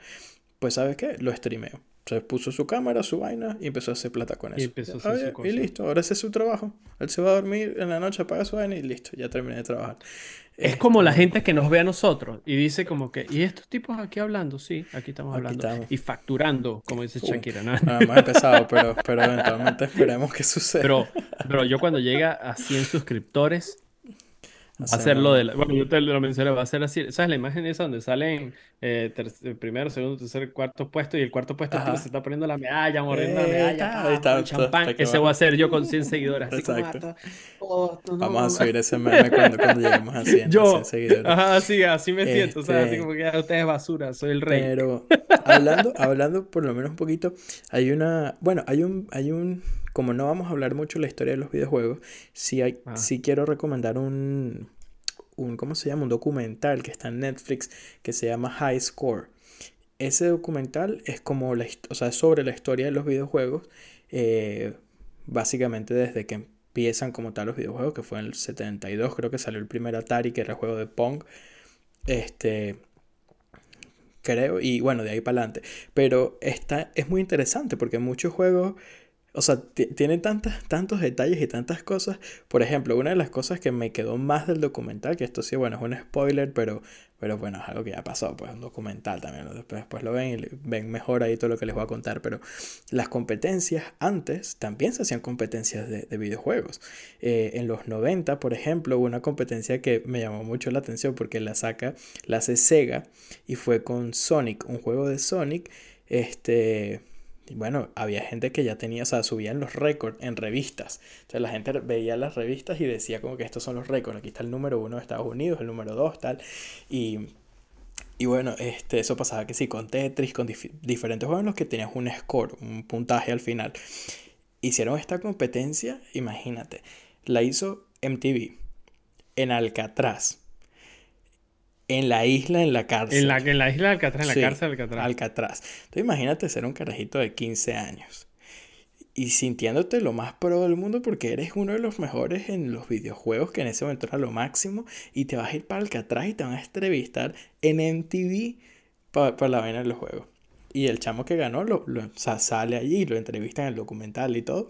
Pues, ¿sabes qué? Lo streameo. Entonces puso su cámara, su vaina y empezó a hacer plata con Y eso. empezó a hacer Oye, su y listo, ahora es su trabajo. Él se va a dormir en la noche, apaga su vaina y listo, ya terminé de trabajar. Es como la Este, gente que nos ve a nosotros y dice como que, ¿y estos tipos aquí hablando? Sí, aquí estamos Aquí hablando. estamos. Y facturando, como dice Shakira, ¿no? No hemos empezado, pero, pero eventualmente esperemos que suceda. Pero, pero yo cuando llega a 100 suscriptores, va a Hacemos- ser lo de la- Bueno, yo te lo mencioné, va a ser así. ¿Sabes la imagen esa donde salen eh, eh, primero, segundo, tercer, cuarto puesto y el cuarto puesto se está poniendo la medalla, mordiendo la medalla, ahí está, champán? Ese va. voy a ser yo con 100 seguidores. Así como, Exacto. ah, oh, no, Vamos a subir ese meme cuando, cuando lleguemos a 100, a Yo, 100 seguidores. ajá, así, así me siento, o sea, así Este- como que ah, usted es basura, soy el rey. Pero hablando, hablando por lo menos un poquito, hay una, bueno, hay un, hay un, como no vamos a hablar mucho de la historia de los videojuegos, sí hay, Ah. sí quiero recomendar un, un, ¿cómo se llama? Un documental que está en Netflix que se llama High Score. Ese documental es como la, o sea, sobre la historia de los videojuegos, eh, básicamente desde que empiezan como tal los videojuegos, que fue en el 72, creo que salió el primer Atari, que era el juego de Pong. Este, creo, y bueno, de ahí para adelante. Pero está, es muy interesante porque muchos juegos, o sea, ti- tienen tantas, tantos detalles y tantas cosas. Por ejemplo, una de las cosas que me quedó más del documental, que esto sí, bueno, es un spoiler, pero, pero bueno, es algo que ya pasó, pues un documental también. Después, después lo ven y ven mejor ahí todo lo que les voy a contar. Pero las competencias antes también se hacían competencias de, de videojuegos. Eh, en los 90, por ejemplo, una competencia que me llamó mucho la atención porque la saca, la hace Sega y fue con Sonic, un juego de Sonic. Este, y bueno, había gente que ya tenía, o sea, subían los récords en revistas. Entonces la gente veía las revistas y decía como que estos son los récords. Aquí está el número uno de Estados Unidos, el número dos, tal. Y, y bueno, este, eso pasaba que sí, con Tetris, con dif- diferentes juegos en los que tenías un score, un puntaje al final. Hicieron esta competencia, imagínate, la hizo MTV en Alcatraz, en la isla, en la cárcel. En la, en la isla de Alcatraz, en la cárcel de Alcatraz. Alcatraz. Entonces imagínate ser un carajito de 15 años y sintiéndote lo más pro del mundo porque eres uno de los mejores en los videojuegos que en ese momento era lo máximo y te vas a ir para Alcatraz y te van a entrevistar en MTV para la vaina de los juegos. Y el chamo que ganó lo, lo- o sea, sale allí, lo entrevistan en el documental y todo.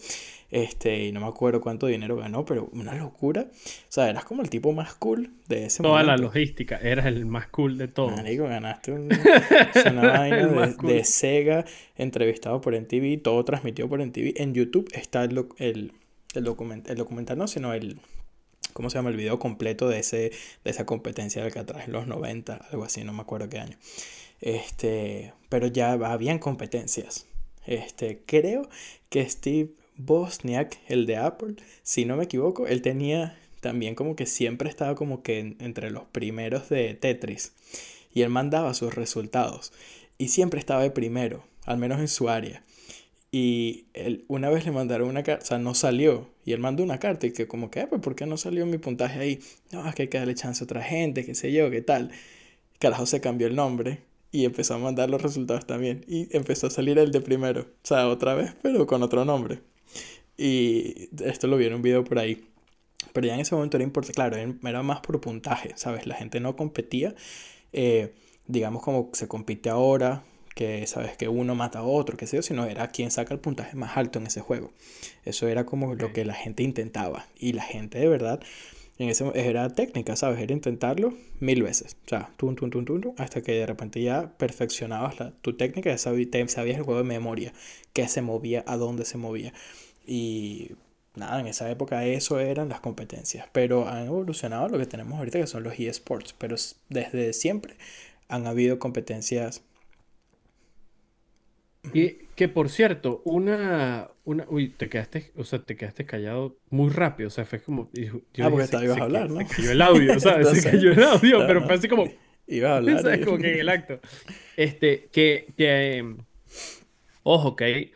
Este, y no me acuerdo cuánto dinero ganó, pero una locura. O sea, eras como el tipo más cool de ese Toda la momento. logística, eras el más cool de todos. Marico, ganaste un- una vaina de, cool. de Sega, entrevistado por MTV, todo transmitido por MTV. En YouTube está el, el, el, document- el documental, no, sino el, ¿cómo se llama? El video completo de, ese, de esa competencia de Alcatraz en los 90, algo así, no me acuerdo qué año. Este, pero ya habían competencias. Este, creo que Steve Bosniak, el de Apple, si no me equivoco, él tenía también como que siempre estaba como que en- entre los primeros de Tetris. Y él mandaba sus resultados. Y siempre estaba de primero, al menos en su área. Y él, una vez le mandaron una carta, o sea, no salió. Y él mandó una carta y que como que, "Ah, pues, ¿por qué no salió mi puntaje ahí? No, es que hay que darle chance a otra gente, qué sé yo, qué tal. Carajo se cambió el nombre y empezó a mandar los resultados también. Y empezó a salir el de primero. O sea, otra vez, pero con otro nombre. Y esto lo vi en un video por ahí. Pero ya en ese momento era importante, claro, era más por puntaje, ¿sabes? La gente no competía, eh, digamos como se compite ahora, que sabes que uno mata a otro, qué sé yo, sino era quien saca el puntaje más alto en ese juego. Eso era como lo que la gente intentaba. Y la gente de verdad, En ese, era técnica, ¿sabes? Era intentarlo mil veces. O sea, tum, tum, tum, tum, hasta que de repente ya perfeccionabas la, tu técnica, ya sabías, sabías el juego de memoria, qué se movía, a dónde se movía. Y nada, en esa época eso eran las competencias. Pero han evolucionado lo que tenemos ahorita, que son los eSports. Pero desde siempre han habido competencias y que por cierto, una, una, uy, te quedaste, o sea, te quedaste callado muy rápido, o sea, fue como, yo ah, porque te ibas a hablar, ¿no? Se cayó el audio, ¿sabes? se cayó el audio, pero fue así como, ibas a hablar, ¿sabes? Como que en el acto. Este, que, que, ojo, que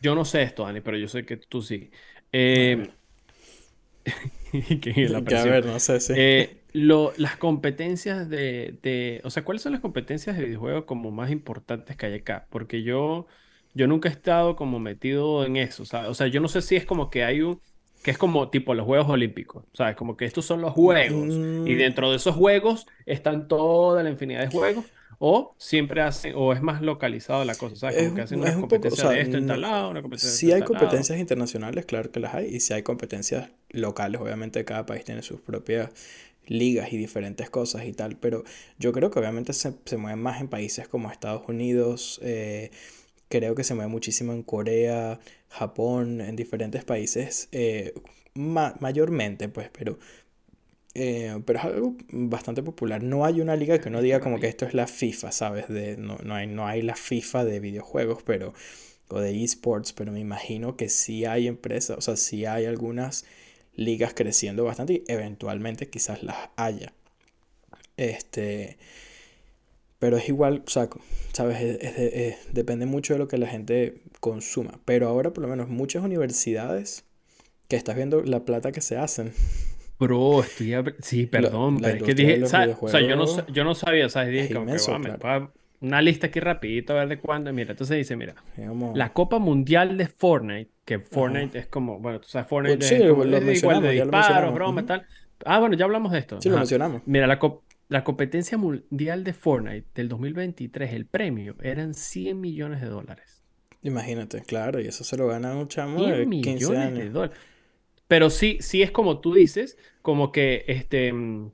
yo no sé esto, Dani, pero yo sé que tú sí. Eh, que la a ver, no sé, sí. Eh, lo, las competencias de, de, o sea, ¿cuáles son las competencias de videojuegos como más importantes que hay acá? Porque yo, yo nunca he estado como metido en eso, O sea, yo no sé si es como que hay un, que es como tipo los Juegos Olímpicos, ¿sabes? Como que estos son los juegos y mm. dentro de esos juegos están toda la infinidad de juegos o siempre hacen, o es más localizado la cosa, ¿sabes? Como que hacen una competencia de esto en tal lado, una competencia Si hay competencias internacionales, claro que las hay, y si hay competencias locales, obviamente cada país tiene sus propias ligas y diferentes cosas y tal, pero yo creo que obviamente se, se mueven más en países como Estados Unidos, eh, creo que se mueve muchísimo en Corea, Japón, en diferentes países, eh, mayormente pues, pero, eh, pero es algo bastante popular. No hay una liga que no diga como que esto es la FIFA, ¿sabes? De, no, no, hay, no hay la FIFA de videojuegos, pero o de esports, pero me imagino que sí hay empresas, o sea, sí hay algunas ligas creciendo bastante y eventualmente quizás las haya. Este, pero es igual, o sea, sabes, depende mucho de lo que la gente consuma. Pero ahora por lo menos muchas universidades que estás viendo la plata que se hacen. Bro, estoy... Sí, perdón, pero es que dije... O sea, yo no, yo no sabía, ¿sabes? Dije como que, una lista aquí rapidito a ver de cuándo. Mira, entonces dice, mira, la Copa Mundial de Fortnite, que Fortnite es como, bueno, tú sabes, Fortnite pues sí, es, lo igual de disparos, broma, tal. Ah, bueno, ya hablamos de esto. Sí, lo mencionamos. Mira, la, la competencia mundial de Fortnite del 2023, el premio eran 100 millones de dólares. Imagínate, claro, y eso se lo gana un chamo de 15 años. De dólares. Pero sí, sí es como tú dices, como que este mm,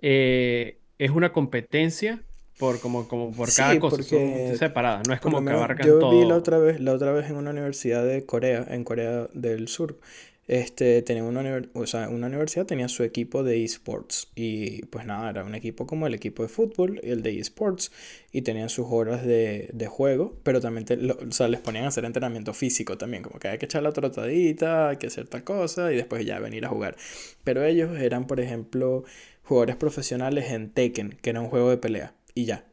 eh, es una competencia por como, como por cada cosa son separadas, no es como que abarcan yo todo. vi la otra vez, la otra vez en una universidad de Corea, en Corea del Sur, este tenía una, o sea, una universidad tenía su equipo de esports y pues nada, era un equipo como el equipo de fútbol el de esports y tenían sus horas de, de juego, pero también o sea, les ponían a hacer entrenamiento físico también, como que hay que echar la trotadita, hay que hacer tal cosa y después ya venir a jugar. Pero ellos eran, por ejemplo, jugadores profesionales en Tekken, que era un juego de pelea y ya.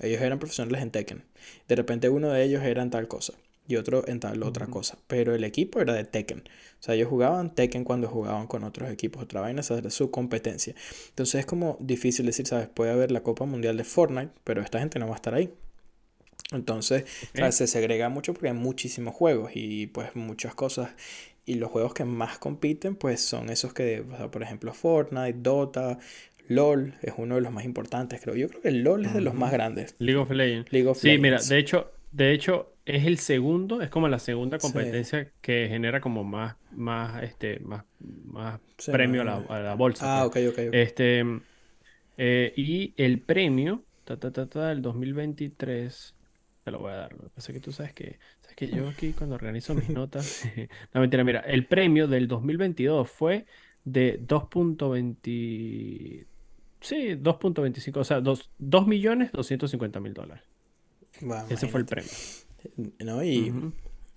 Ellos eran profesionales en Tekken. De repente uno de ellos era en tal cosa y otro en tal otra cosa. Pero el equipo era de Tekken. O sea, ellos jugaban Tekken cuando jugaban con otros equipos, otra vaina, esa era su competencia. Entonces es como difícil decir, ¿sabes? Puede haber la Copa Mundial de Fortnite, pero esta gente no va a estar ahí. Entonces se segrega mucho porque hay muchísimos juegos y pues muchas cosas. Y los juegos que más compiten pues son esos que, por ejemplo, Fortnite, Dota, LOL es uno de los más importantes, creo. Yo creo que el LOL es de los más grandes. League of Legends. sí, mira, de hecho, de hecho, es el segundo, es como la segunda competencia que genera como más, más, este, más, más premio a, la, bolsa. Ah, pues. ok, ok. Este, eh, y el premio, ta, ta, ta, ta, del 2023, te lo voy a dar. Lo que pasa es que tú sabes que, sabes que yo aquí cuando organizo mis notas, no mentira, mira, el premio del 2022 fue de 2.20 Sí, 2.25, o sea, 2, millones 250 mil dólares. Ese fue el premio. ¿No? Y,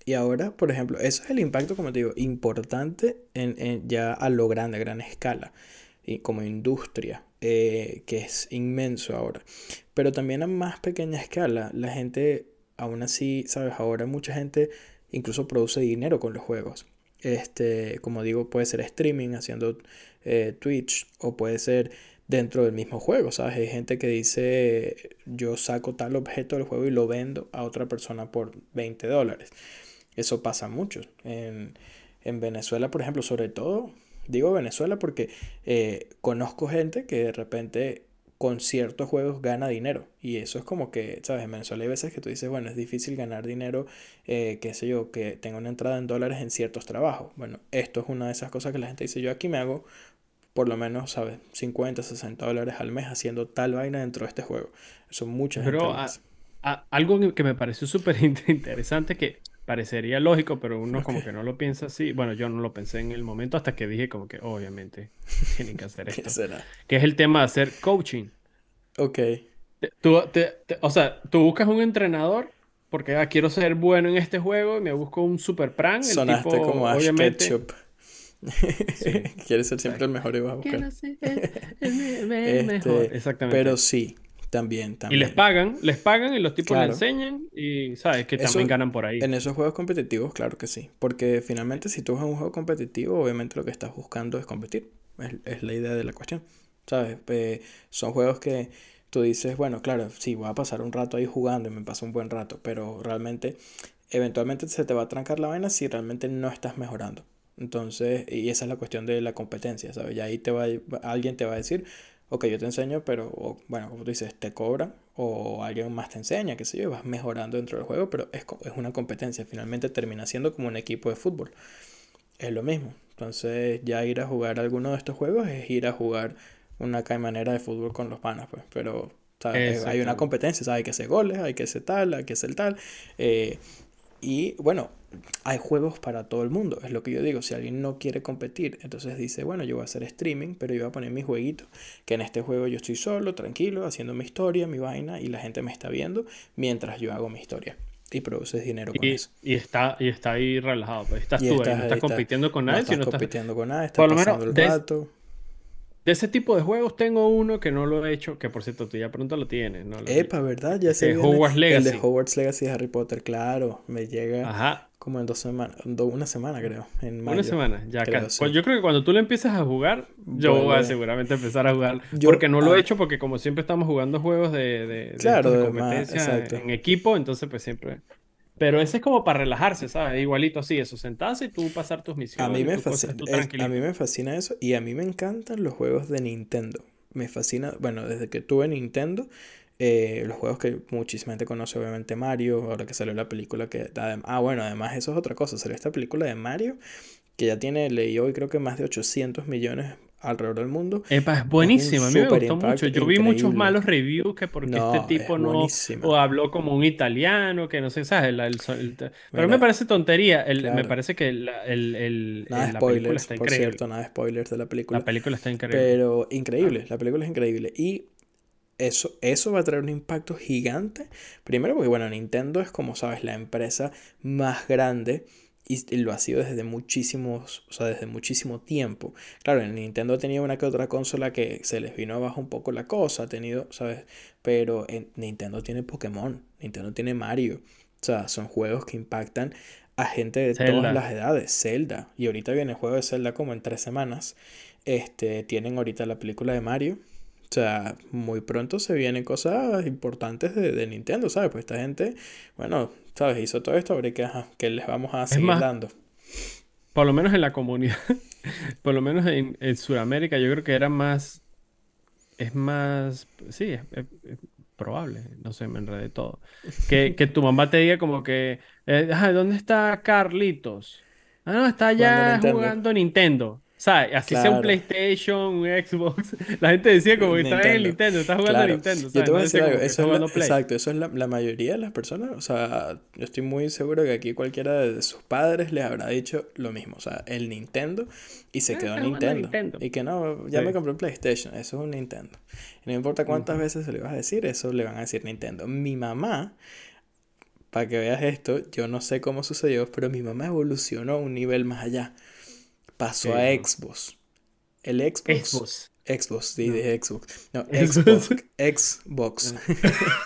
y ahora, por ejemplo, eso es el impacto, como te digo, importante en, ya a lo grande, a gran escala, y como industria, eh, que es inmenso ahora. Pero también a más pequeña escala, la gente, aún así, sabes, ahora mucha gente incluso produce dinero con los juegos. Este, como digo, puede ser streaming haciendo eh, Twitch o puede ser dentro del mismo juego, ¿sabes? Hay gente que dice, yo saco tal objeto del juego y lo vendo a otra persona por 20 dólares. Eso pasa mucho. En, Venezuela, por ejemplo, sobre todo, digo Venezuela porque eh, conozco gente que de repente con ciertos juegos gana dinero. Y eso es como que, ¿sabes? En Venezuela hay veces que tú dices, bueno, es difícil ganar dinero, eh, qué sé yo, que tenga una entrada en dólares en ciertos trabajos. Bueno, esto es una de esas cosas que la gente dice, yo aquí me hago por lo menos, ¿sabes? 50, 60 dólares al mes haciendo tal vaina dentro de este juego. Son muchas Pero algo que me pareció súper interesante que parecería lógico, pero uno como que no lo piensa así. Bueno, yo no lo pensé en el momento hasta que dije como que obviamente tienen que hacer esto. Que es el tema de hacer coaching. Ok. Tú, o sea, tú buscas un entrenador porque ah, quiero ser bueno en este juego y me busco un super pran. Sonaste como Ash Ketchup. Quieres ser siempre el mejor y vas a buscar. el, mejor. Este, Exactamente. Pero sí, también, también. Y les pagan, les pagan y los tipos les enseñan y sabes que también ganan por ahí. En esos juegos competitivos, claro que sí. Porque finalmente si tú juegas un juego competitivo, obviamente lo que estás buscando es competir. Es, la idea de la cuestión. ¿Sabes? son juegos que tú dices, bueno, claro, sí, voy a pasar un rato ahí jugando y me paso un buen rato, pero realmente, eventualmente se te va a trancar la vaina si realmente no estás mejorando. Entonces, y esa es la cuestión de la competencia, ¿sabes? Y ahí te va, alguien te va a decir, ok, yo te enseño, pero bueno, como tú dices, te cobran o alguien más te enseña, qué sé yo, vas mejorando dentro del juego, pero es, es una competencia, finalmente termina siendo como un equipo de fútbol. Es lo mismo. Entonces ya ir a jugar alguno de estos juegos es ir a jugar una manera de fútbol con los panas, pues, pero hay una competencia, ¿sabes? hay que hacer goles, hay que hacer tal, hay que hacer tal. Eh, y bueno, hay juegos para todo el mundo, es lo que yo digo. Si alguien no quiere competir, entonces dice, bueno, yo voy a hacer streaming, pero yo voy a poner mi jueguito, que en este juego yo estoy solo, tranquilo, haciendo mi historia, mi vaina, y la gente me está viendo mientras yo hago mi historia. Y produces dinero con eso. Y está, y está ahí relajado. Pues. Estás tú ahí, no estás compitiendo con nadie. No estás compitiendo con nadie, estás pasando el rato. De ese tipo de juegos tengo uno que no lo he hecho, que por cierto tú ya pronto lo tienes, ¿no? Epa, ¿verdad? Ya sé. Hogwarts Legacy. El de Hogwarts Legacy de Harry Potter, claro. Me llega como en dos semanas, una semana creo, en Una semana, ya casi. Yo creo que cuando tú le empieces a jugar, yo voy a seguramente empezar a jugar. porque no lo he hecho, porque como siempre estamos jugando juegos de, de, claro, de competencia en equipo, entonces pues siempre... Pero ese es como para relajarse, ¿sabes? Igualito así, eso, sentarse y tú pasar tus misiones. A mí, me fascina, a mí me fascina eso y a mí me encantan los juegos de Nintendo. Me fascina, bueno, desde que tuve Nintendo, eh, los juegos que muchísima gente conoce, obviamente Mario, ahora que salió la película que... Ah, bueno, además eso es otra cosa, salió esta película de Mario que ya tiene, leí hoy creo que más de 800 millones alrededor del mundo. Epa, es buenísima, a mí me gustó mucho. Yo vi muchos malos reviews que porque este tipo no o habló como un italiano, que no sé, ¿sabes? pero me parece tontería. Me parece que el, el, nada la spoilers, película está increíble. Por cierto, nada de spoilers de la película. La película está increíble. Pero increíble, la película es increíble. Y eso, eso va a traer un impacto gigante. Primero porque, bueno, Nintendo es como sabes, la empresa más grande y lo ha sido desde muchísimos, o sea, desde muchísimo tiempo. Claro, en Nintendo ha tenido una que otra consola que se les vino abajo un poco la cosa, ha tenido, ¿sabes? Pero en Nintendo tiene Pokémon, Nintendo tiene Mario. O sea, son juegos que impactan a gente de todas las edades. Zelda. Y ahorita viene el juego de Zelda como en tres semanas. Este, tienen ahorita la película de Mario. O sea, muy pronto se vienen cosas importantes de, Nintendo, ¿sabes? Pues esta gente, bueno, ¿sabes? Hizo todo esto, ahora que, que les vamos a seguir dando. Por lo menos en la comunidad, por lo menos en, en Sudamérica, yo creo que era más, es más, sí, es, probable, no sé, me enredé todo. Que, que tu mamá te diga como que, eh, ¿dónde está Carlitos? Ah, no, está allá jugando Nintendo. ¿Sabes? Así sea un PlayStation, un Xbox. La gente decía como que está en el Nintendo, está jugando Nintendo. Yo te voy a decir algo, eso es exacto, eso es la, la, mayoría de las personas. O sea, yo estoy muy seguro que aquí cualquiera de sus padres les habrá dicho lo mismo. O sea, el Nintendo y se ah, quedó Nintendo. Y que no, ya me compré un PlayStation, eso es un Nintendo. Y no importa cuántas veces se le vas a decir, eso le van a decir Nintendo. Mi mamá para que veas esto, yo no sé cómo sucedió, pero mi mamá evolucionó a un nivel más allá pasó a Xbox. El Xbox. Xbox. Xbox, sí, de Xbox. No, Xbox. Xbox.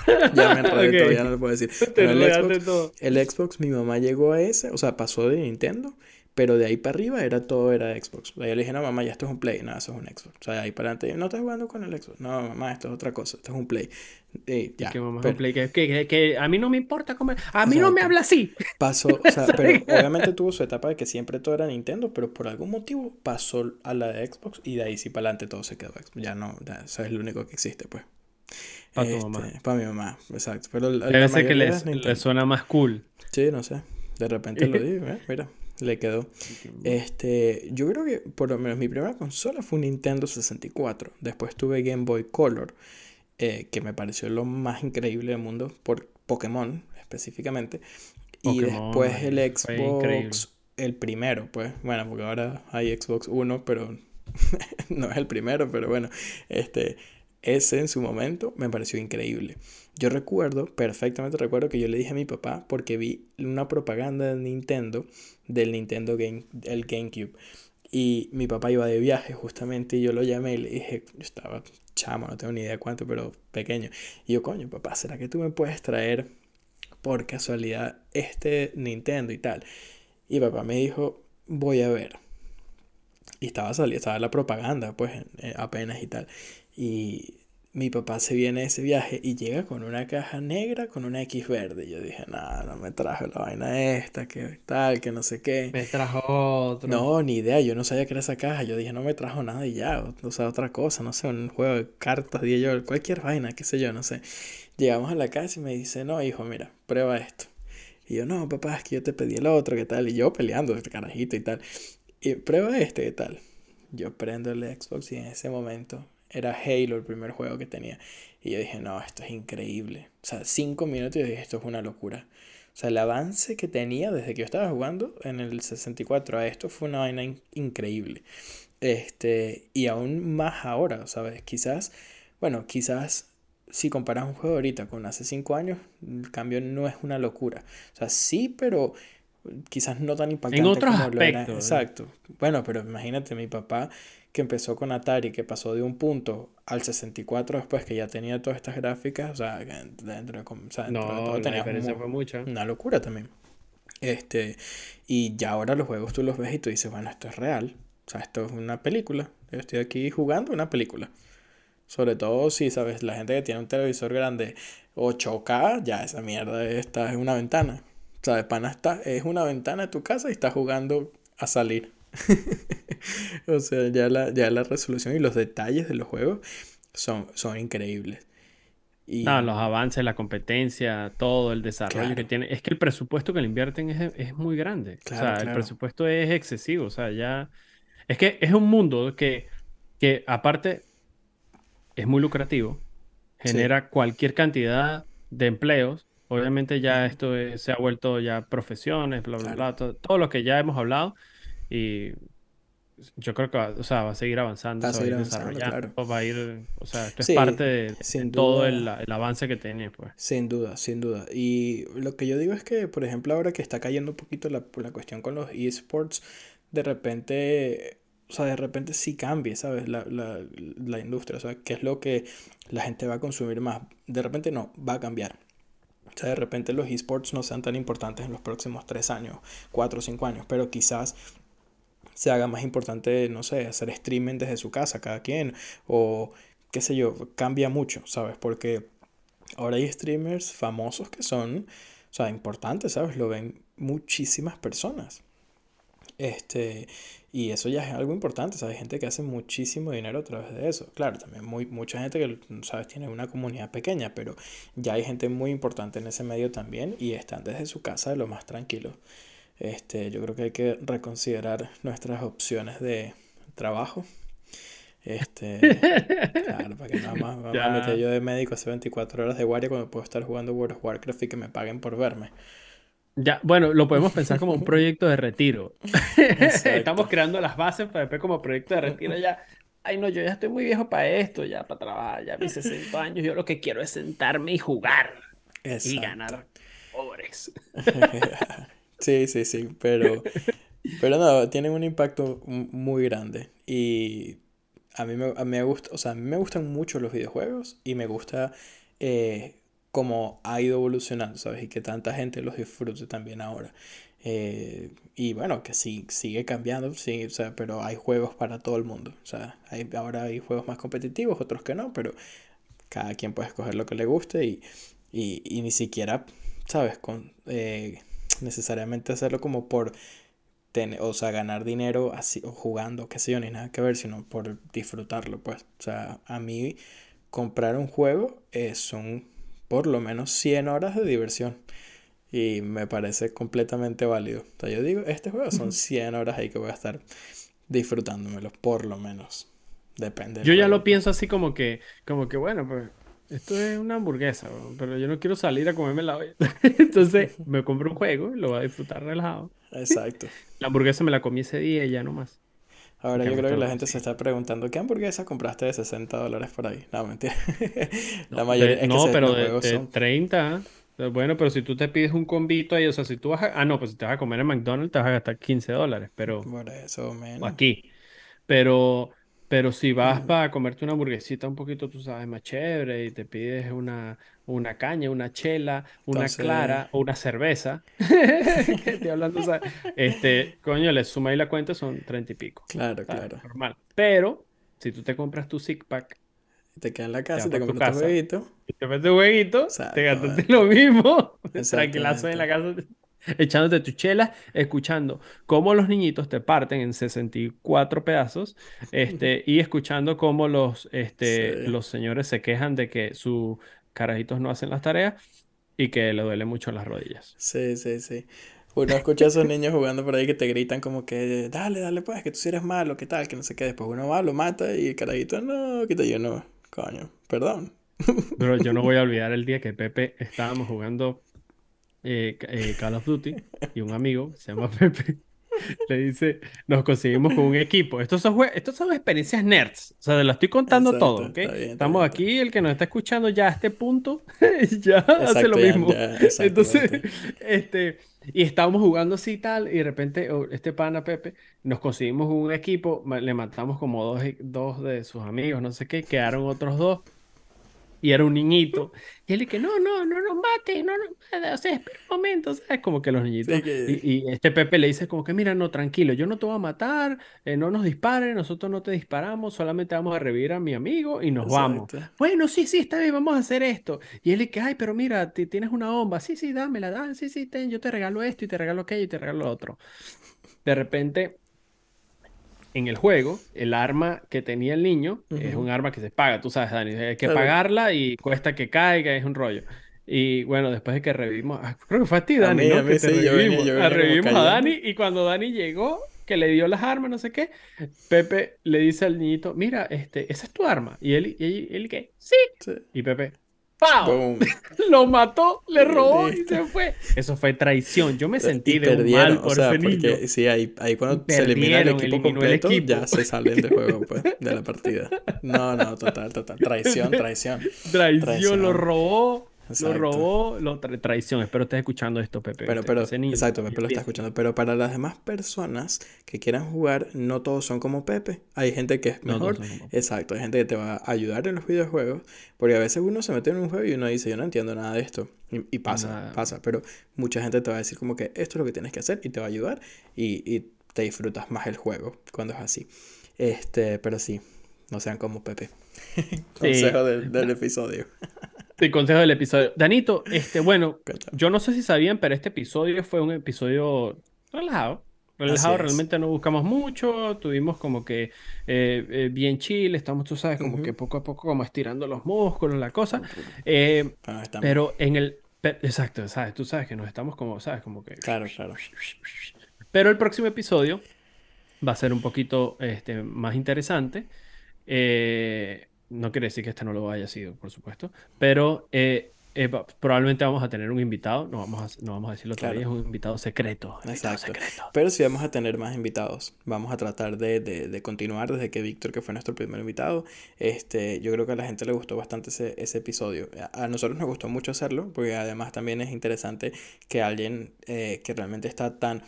ya me enredé todo, ya no lo puedo decir. Pero el Xbox, el Xbox, mi mamá llegó a ese, o sea, pasó de Nintendo pero de ahí para arriba era todo era Xbox. Ahí le dije, no, mamá, ya esto es un Play. No, eso es un Xbox. O sea, de ahí para adelante, no estás jugando con el Xbox. No, mamá, esto es otra cosa. Esto es un Play. Y ya. Que, mamá, un play que, que, que, a mí no me importa comer. A mí no me habla así. Pasó, o sea, pero obviamente tuvo su etapa de que siempre todo era Nintendo, pero por algún motivo pasó a la de Xbox y de ahí sí para adelante todo se quedó Xbox. Ya no, ya, eso es lo único que existe, pues. Para tu mamá. Este, para mi mamá, exacto. Pero Debe ser que le suena más cool. Sí, no sé. De repente lo digo, ¿eh? Mira. Le quedó. Este, yo creo que por lo menos mi primera consola fue un Nintendo 64. Después tuve Game Boy Color, eh, que me pareció lo más increíble del mundo por Pokémon específicamente. y después el Xbox, el primero, pues, bueno, porque ahora hay Xbox 1, pero no es el primero, pero bueno, este, ese en su momento me pareció increíble. Yo recuerdo, perfectamente recuerdo que yo le dije a mi papá porque vi una propaganda de Nintendo, del Nintendo Game, el GameCube. Y mi papá iba de viaje justamente y yo lo llamé y le dije, yo estaba chamo, no tengo ni idea cuánto, pero pequeño. Y yo, coño, papá, ¿será que tú me puedes traer por casualidad este Nintendo y tal? Y papá me dijo, voy a ver. Y estaba saliendo, estaba la propaganda, pues eh, apenas y tal. Y mi papá se viene de ese viaje y llega con una caja negra con una X verde. Y yo dije, nada, no me trajo la vaina esta, que tal, que no sé qué. Me trajo otro. No, ni idea, yo no sabía que era esa caja. Yo dije, no me trajo nada y ya, o, sea, otra cosa, no sé, un juego de cartas, dije yo, cualquier vaina, qué sé yo, no sé. Llegamos a la casa y me dice, no, hijo, mira, prueba esto. Y yo, no, papá, es que yo te pedí el otro, ¿qué tal? Y yo peleando, este carajito y tal. Y prueba este, ¿qué tal? Yo prendo el Xbox y en ese momento era Halo el primer juego que tenía. Y yo dije, no, esto es increíble. O sea, cinco minutos y yo dije, esto es una locura. O sea, el avance que tenía desde que yo estaba jugando en el 64 a esto fue una vaina increíble. Este, y aún más ahora, ¿sabes? Quizás, bueno, quizás si comparas un juego ahorita con hace cinco años, el cambio no es una locura. O sea, sí, pero quizás no tan impactante en otros aspectos, Exacto. Bueno, pero imagínate, mi papá que empezó con Atari, que pasó de un punto al 64 después, que ya tenía todas estas gráficas, o sea, dentro de, o sea, no, todo la diferencia fue mucha. Una locura también. Este, y ya ahora los juegos tú los ves y tú dices, bueno, esto es real. O sea, esto es una película. Yo estoy aquí jugando una película. Sobre todo si, sabes, la gente que tiene un televisor grande 8K, ya esa mierda está en una ventana. O sea, de pana está, es una ventana de tu casa y está jugando a salir. o sea, ya la, ya la resolución y los detalles de los juegos son, son increíbles. Y... No, los avances, la competencia, todo el desarrollo que tiene. Es que el presupuesto que le invierten es, es muy grande. o sea, el presupuesto es excesivo. O sea, ya. Es que es un mundo que, que aparte, es muy lucrativo. Genera cualquier cantidad de empleos. Obviamente, ya esto se ha vuelto ya profesiones, bla, bla, bla. todo, lo que ya hemos hablado. Y yo creo que va, o sea, va a seguir avanzando, va a seguir desarrollando, va a ir, o sea, esto es parte de, todo el, el, avance que tiene, pues. Sin duda, sin duda. Y lo que yo digo es que, por ejemplo, ahora que está cayendo un poquito la, la cuestión con los esports, de repente, o sea, de repente sí cambie, ¿sabes? La, la, la industria, o sea, qué es lo que la gente va a consumir más. De repente no, va a cambiar. O sea, de repente los esports no sean tan importantes en los próximos tres años, cuatro o cinco años, pero quizás se haga más importante, no sé, hacer streaming desde su casa, cada quien, o qué sé yo, cambia mucho, ¿sabes? Porque ahora hay streamers famosos que son, o sea, importantes, ¿sabes? Lo ven muchísimas personas. Este, y eso ya es algo importante, ¿sabes? Hay gente que hace muchísimo dinero a través de eso. Claro, también muy, mucha gente que, ¿sabes? Tiene una comunidad pequeña, pero ya hay gente muy importante en ese medio también y están desde su casa de lo más tranquilo. Este, yo creo que hay que reconsiderar nuestras opciones de trabajo. Este, claro, para que nada más me a meter yo de médico hace 24 horas de guardia cuando puedo estar jugando World of Warcraft y que me paguen por verme. Ya, bueno, lo podemos pensar como un proyecto de retiro. Estamos creando las bases para después como proyecto de retiro ya. Ay, no, yo ya estoy muy viejo para esto, ya para trabajar, ya mis 60 años, yo lo que quiero es sentarme y jugar y ganar pobres. Sí, sí, sí, pero, pero no, tienen un impacto muy grande y a mí me, a me gusta, o sea, a mí me gustan mucho los videojuegos y me gusta eh, cómo ha ido evolucionando, ¿sabes? Y que tanta gente los disfrute también ahora. Eh, y bueno, que sí, sigue cambiando, sí, o sea, pero hay juegos para todo el mundo. O sea, hay, ahora hay juegos más competitivos, otros que no, pero cada quien puede escoger lo que le guste y, y, y ni siquiera, ¿sabes? Con, eh, necesariamente hacerlo como por tener, o sea, ganar dinero así o jugando, qué sé yo, ni nada que ver, sino por disfrutarlo, pues. O sea, a mí comprar un juego son por lo menos 100 horas de diversión. Y me parece completamente válido. O sea, yo digo, este juego son 100 horas ahí que voy a estar disfrutándomelo, por lo menos. Depende. Yo ya lo pienso así como que, como que bueno, pues esto es una hamburguesa, pero yo no quiero salir a comerme la olla. Entonces me compro un juego y lo voy a disfrutar relajado. Exacto. La hamburguesa me la comí ese día y ya nomás. Ahora yo creo que la gente se está preguntando, ¿qué hamburguesa compraste de 60 dólares por ahí? No, mentira. la mayoría es No, pero de, de 30. Bueno, pero si tú te pides un combito ahí, o sea, si tú vas a... Ah, no, pues si te vas a comer en McDonald's te vas a gastar 15 dólares, pero... Por eso, menos. O aquí. Pero pero si vas para comerte una hamburguesita un poquito, tú sabes, más chévere y te pides una, una caña, una chela, una clara o una cerveza, estoy hablando, sea, este, coño, le suma ahí la cuenta, son treinta y pico. Claro, claro. Normal. Pero si tú te compras tu six pack, te quedas en la casa, te, te compras tu huevito. Te metes tu huevito, te gastaste lo mismo. Tranquilazo en la casa echándote tu chela, escuchando cómo los niñitos te parten en 64 pedazos, este, y escuchando cómo los, este, los señores se quejan de que sus carajitos no hacen las tareas y que le duele mucho las rodillas. Sí, sí, sí. Uno escucha a esos niños jugando por ahí que te gritan como que, dale, dale, pues, que tú sí eres malo, que tal, que no sé qué. Después uno va, lo mata y el carajito, no, que te yo no, coño, perdón. Pero yo no voy a olvidar el día que Pepe estábamos jugando eh, eh, Call of Duty y un amigo, se llama Pepe, le dice, nos conseguimos con un equipo. Estos son, estos son experiencias nerds. O sea, te lo estoy contando todo, ¿ok? Estamos aquí, el que nos está escuchando ya a este punto, ya hace lo mismo. Entonces, este, y estábamos jugando así y tal, y de repente oh, este pana Pepe, nos conseguimos un equipo, le matamos como dos, dos de sus amigos, no sé qué, quedaron otros dos y era un niñito. Y él que no, no, no nos mate, no nos mate, o sea, espera un momento, ¿sabes? Como que los niñitos. Y, este Pepe le dice como que, mira, no, tranquilo, yo no te voy a matar, eh, no nos dispares, nosotros no te disparamos, solamente vamos a revivir a mi amigo y nos vamos. Bueno, sí, sí, está bien, vamos a hacer esto. Y él que, ay, pero mira, tienes una bomba, sí, sí, dámela, da, sí, sí, ten, yo te regalo esto y te regalo aquello y te regalo lo otro. De repente en el juego, el arma que tenía el niño es un arma que se paga, tú sabes, Dani. Hay que pagarla y cuesta que caiga, es un rollo. Y bueno, después de que revivimos, ah, creo que fue a ti, Dani, ¿no? que revivimos, a, Dani y cuando Dani llegó, que le dio las armas, no sé qué, Pepe le dice al niñito, mira, este, esa es tu arma. Y él, y él, ¿qué? sí. Y Pepe, ¡Pau! Lo mató, le robó y se fue. Eso fue traición. Yo me sentí de mal por o sea, ese porque, Sí, ahí, ahí cuando se elimina el equipo completo, ya se salen de juego, pues, de la partida. No, no, total, total. Traición, traición. Traición, lo robó. Lo robó, lo traición. Espero estés escuchando esto, Pepe. Pero, pero, exacto, Pepe lo está escuchando. Pero para las demás personas que quieran jugar, no todos son como Pepe. Hay gente que es mejor. exacto, hay gente que te va a ayudar en los videojuegos. Porque a veces uno se mete en un juego y uno dice, yo no entiendo nada de esto. Y, pasa, pasa. Pero mucha gente te va a decir como que esto es lo que tienes que hacer y te va a ayudar. Y, y te disfrutas más el juego cuando es así. Este, pero sí, no sean como Pepe. Consejo del, del episodio. El consejo del episodio. Danito, este, bueno, yo no sé si sabían, pero este episodio fue un episodio relajado. Relajado, realmente no buscamos mucho, tuvimos como que eh, eh, bien chill, estamos, tú sabes, como que poco a poco como estirando los músculos, la cosa. Eh, pero en el... Exacto, sabes, tú sabes que nos estamos como, sabes, como que... Claro, claro. Pero el próximo episodio va a ser un poquito este, más interesante. Eh, no quiere decir que este no lo haya sido, por supuesto, pero eh, eh, probablemente vamos a tener un invitado, no vamos a, no vamos a decirlo todavía, es un invitado secreto. Exacto. Pero sí vamos a tener más invitados. Vamos a tratar de, de, continuar desde que Víctor, que fue nuestro primer invitado, este, yo creo que a la gente le gustó bastante ese, ese episodio. A, nosotros nos gustó mucho hacerlo, porque además también es interesante que alguien eh, que realmente está tan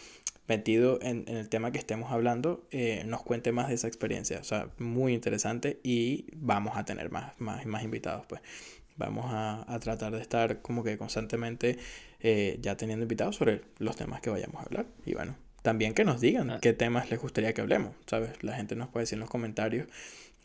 metido en, el tema que estemos hablando, eh, nos cuente más de esa experiencia. O sea, muy interesante y vamos a tener más, más, más invitados, pues. Vamos a, tratar de estar como que constantemente eh, ya teniendo invitados sobre los temas que vayamos a hablar. Y bueno, también que nos digan ah. qué temas les gustaría que hablemos, ¿sabes? La gente nos puede decir en los comentarios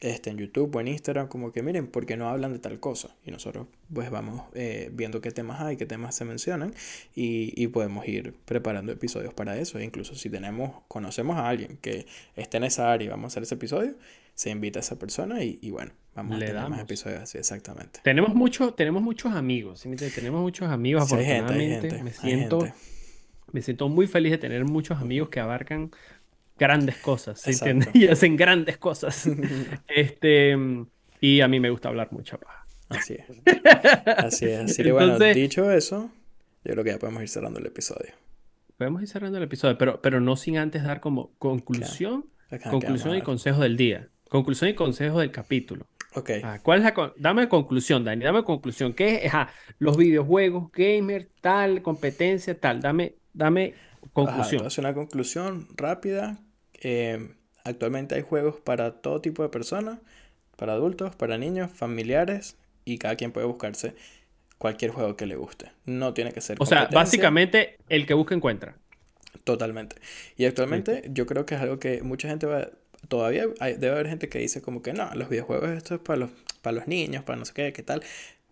este, en YouTube o en Instagram, como que miren, ¿por qué no hablan de tal cosa? Y nosotros pues vamos eh, viendo qué temas hay, qué temas se mencionan y, y, podemos ir preparando episodios para eso. E incluso si tenemos, conocemos a alguien que esté en esa área y vamos a hacer ese episodio, se invita a esa persona y, y bueno, Vamos Le a tener más damos. episodios así, exactamente. Tenemos muchos, tenemos muchos amigos, ¿sí? Tenemos muchos amigos, Sí, hay gente, hay afortunadamente. gente, Me siento, gente. me siento muy feliz de tener muchos amigos que abarcan grandes cosas, ¿sí Exacto. entiendes? Y hacen grandes cosas. Este, y a mí me gusta hablar mucha paja. Así es. Así es. Así que bueno, dicho eso, yo creo que ya podemos ir cerrando el episodio. Podemos ir cerrando el episodio, pero, pero no sin antes dar como conclusión, conclusión y consejo del día. Conclusión y consejo del capítulo. Ok. Ah, ¿cuál es la con- Dame conclusión, Dani, dame conclusión. ¿Qué es? Ajá, los videojuegos, gamer, tal, competencia, tal. Dame, dame conclusión. voy a hacer una conclusión rápida. Eh, actualmente hay juegos para todo tipo de personas, para adultos, para niños, familiares, y cada quien puede buscarse cualquier juego que le guste. No tiene que ser O sea, básicamente el que busca encuentra. Totalmente. Y actualmente yo creo que es algo que mucha gente va... Todavía hay- debe haber gente que dice como que no, los videojuegos esto es para los, para los niños, para no sé qué, qué tal.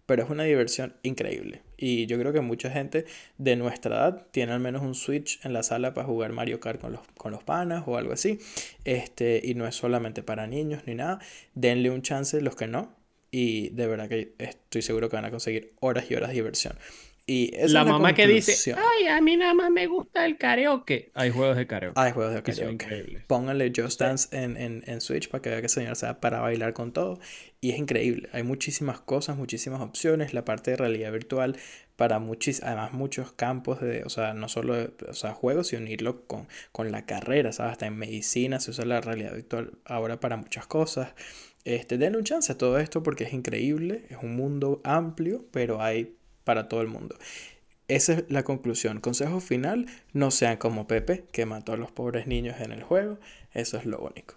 Pero es una diversión increíble. Y yo creo que mucha gente de nuestra edad tiene al menos un Switch en la sala para jugar Mario Kart con los, con los panas o algo así. Este, y no es solamente para niños ni nada. Denle un chance los que no. Y de verdad que estoy seguro que van a conseguir horas y horas de diversión. Y esa La es la mamá que dice, ay, a mí nada más me gusta el karaoke. Hay juegos de karaoke. Hay juegos de karaoke. Pónganle Just Dance en, en, en Switch para que vea que señor sea para bailar con todo. Y es increíble. Hay muchísimas cosas, muchísimas opciones. La parte de realidad virtual para muchis, además muchos campos de, o sea, no solo de, o sea, juegos, sino unirlo con, con la carrera, ¿sabes? Hasta en medicina se usa la realidad virtual ahora para muchas cosas. Este, denle un chance a todo esto porque es increíble. Es un mundo amplio, pero hay para todo el mundo. Esa es la conclusión. Consejo final, no sean como Pepe, que mató a los pobres niños en el juego. Eso es lo único.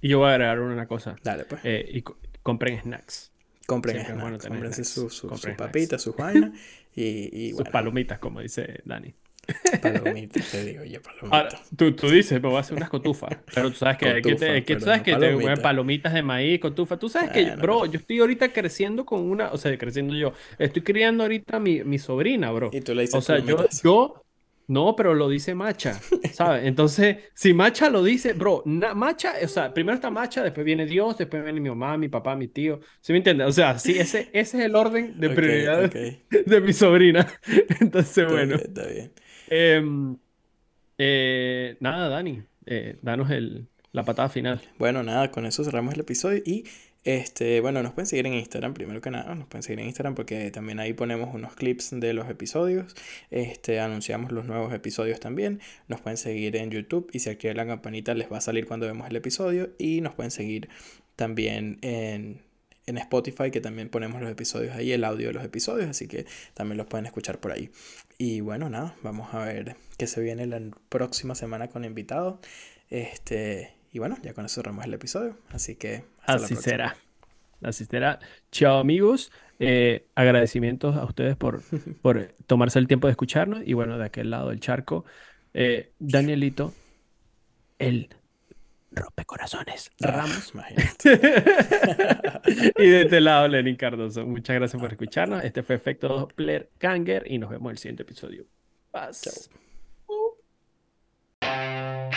Y yo voy a agregar una cosa. Dale, pues. eh, y co- compren snacks. Compren siempre snacks, bueno snacks. sus su, Compren sus snacks. papitas, sus vainas y, y Sus palomitas, como dice Dani. palomitas, te digo yo, Ahora, palomitas. tú, tú dices, me voy a hacer unas cotufas. Pero tú sabes que, hay que, Cotufa, te- que tú pero sabes no que te palomitas. de maíz, cotufa. Tú sabes que, bro, pero- yo estoy ahorita creciendo con una, o sea, creciendo yo. Estoy criando ahorita mi, mi sobrina, bro. Y tú le dices O sea, yo, yo, no, pero lo dice Macha, ¿sabes? Entonces, si Macha lo dice, bro, na- Macha, o sea, primero está Macha, después viene Dios, después viene mi mamá, mi papá, mi tío. ¿Sí me entiendes? O sea, sí, ese, ese es el orden de Ok, prioridades ok. de mi sobrina. Entonces, Está bueno. bien, está bien. Em, eh, nada, Dani, eh, danos el, la patada final. Bueno, nada, con eso cerramos el episodio y este, bueno, nos pueden seguir en Instagram primero que nada, nos pueden seguir en Instagram porque también ahí ponemos unos clips de los episodios, este, anunciamos los nuevos episodios también, nos pueden seguir en YouTube y si activan la campanita les va a salir cuando vemos el episodio y nos pueden seguir también en, en Spotify que también ponemos los episodios ahí, el audio de los episodios, así que también los pueden escuchar por ahí. Y bueno, nada, vamos a ver qué se viene la próxima semana con invitados. Este, y bueno, ya con eso cerramos el episodio. Así que hasta Así será. Así será. Chao, amigos. Eh, agradecimientos a ustedes por, por tomarse el tiempo de escucharnos. Y bueno, de aquel lado del charco, eh, Danielito, el rompecorazones Ah, Ramos. imagínate. y de este lado, Lenin Cardoso. Muchas gracias por escucharnos. Este fue Efecto Doppler Ganger y nos vemos en el siguiente episodio. Paz. Chao.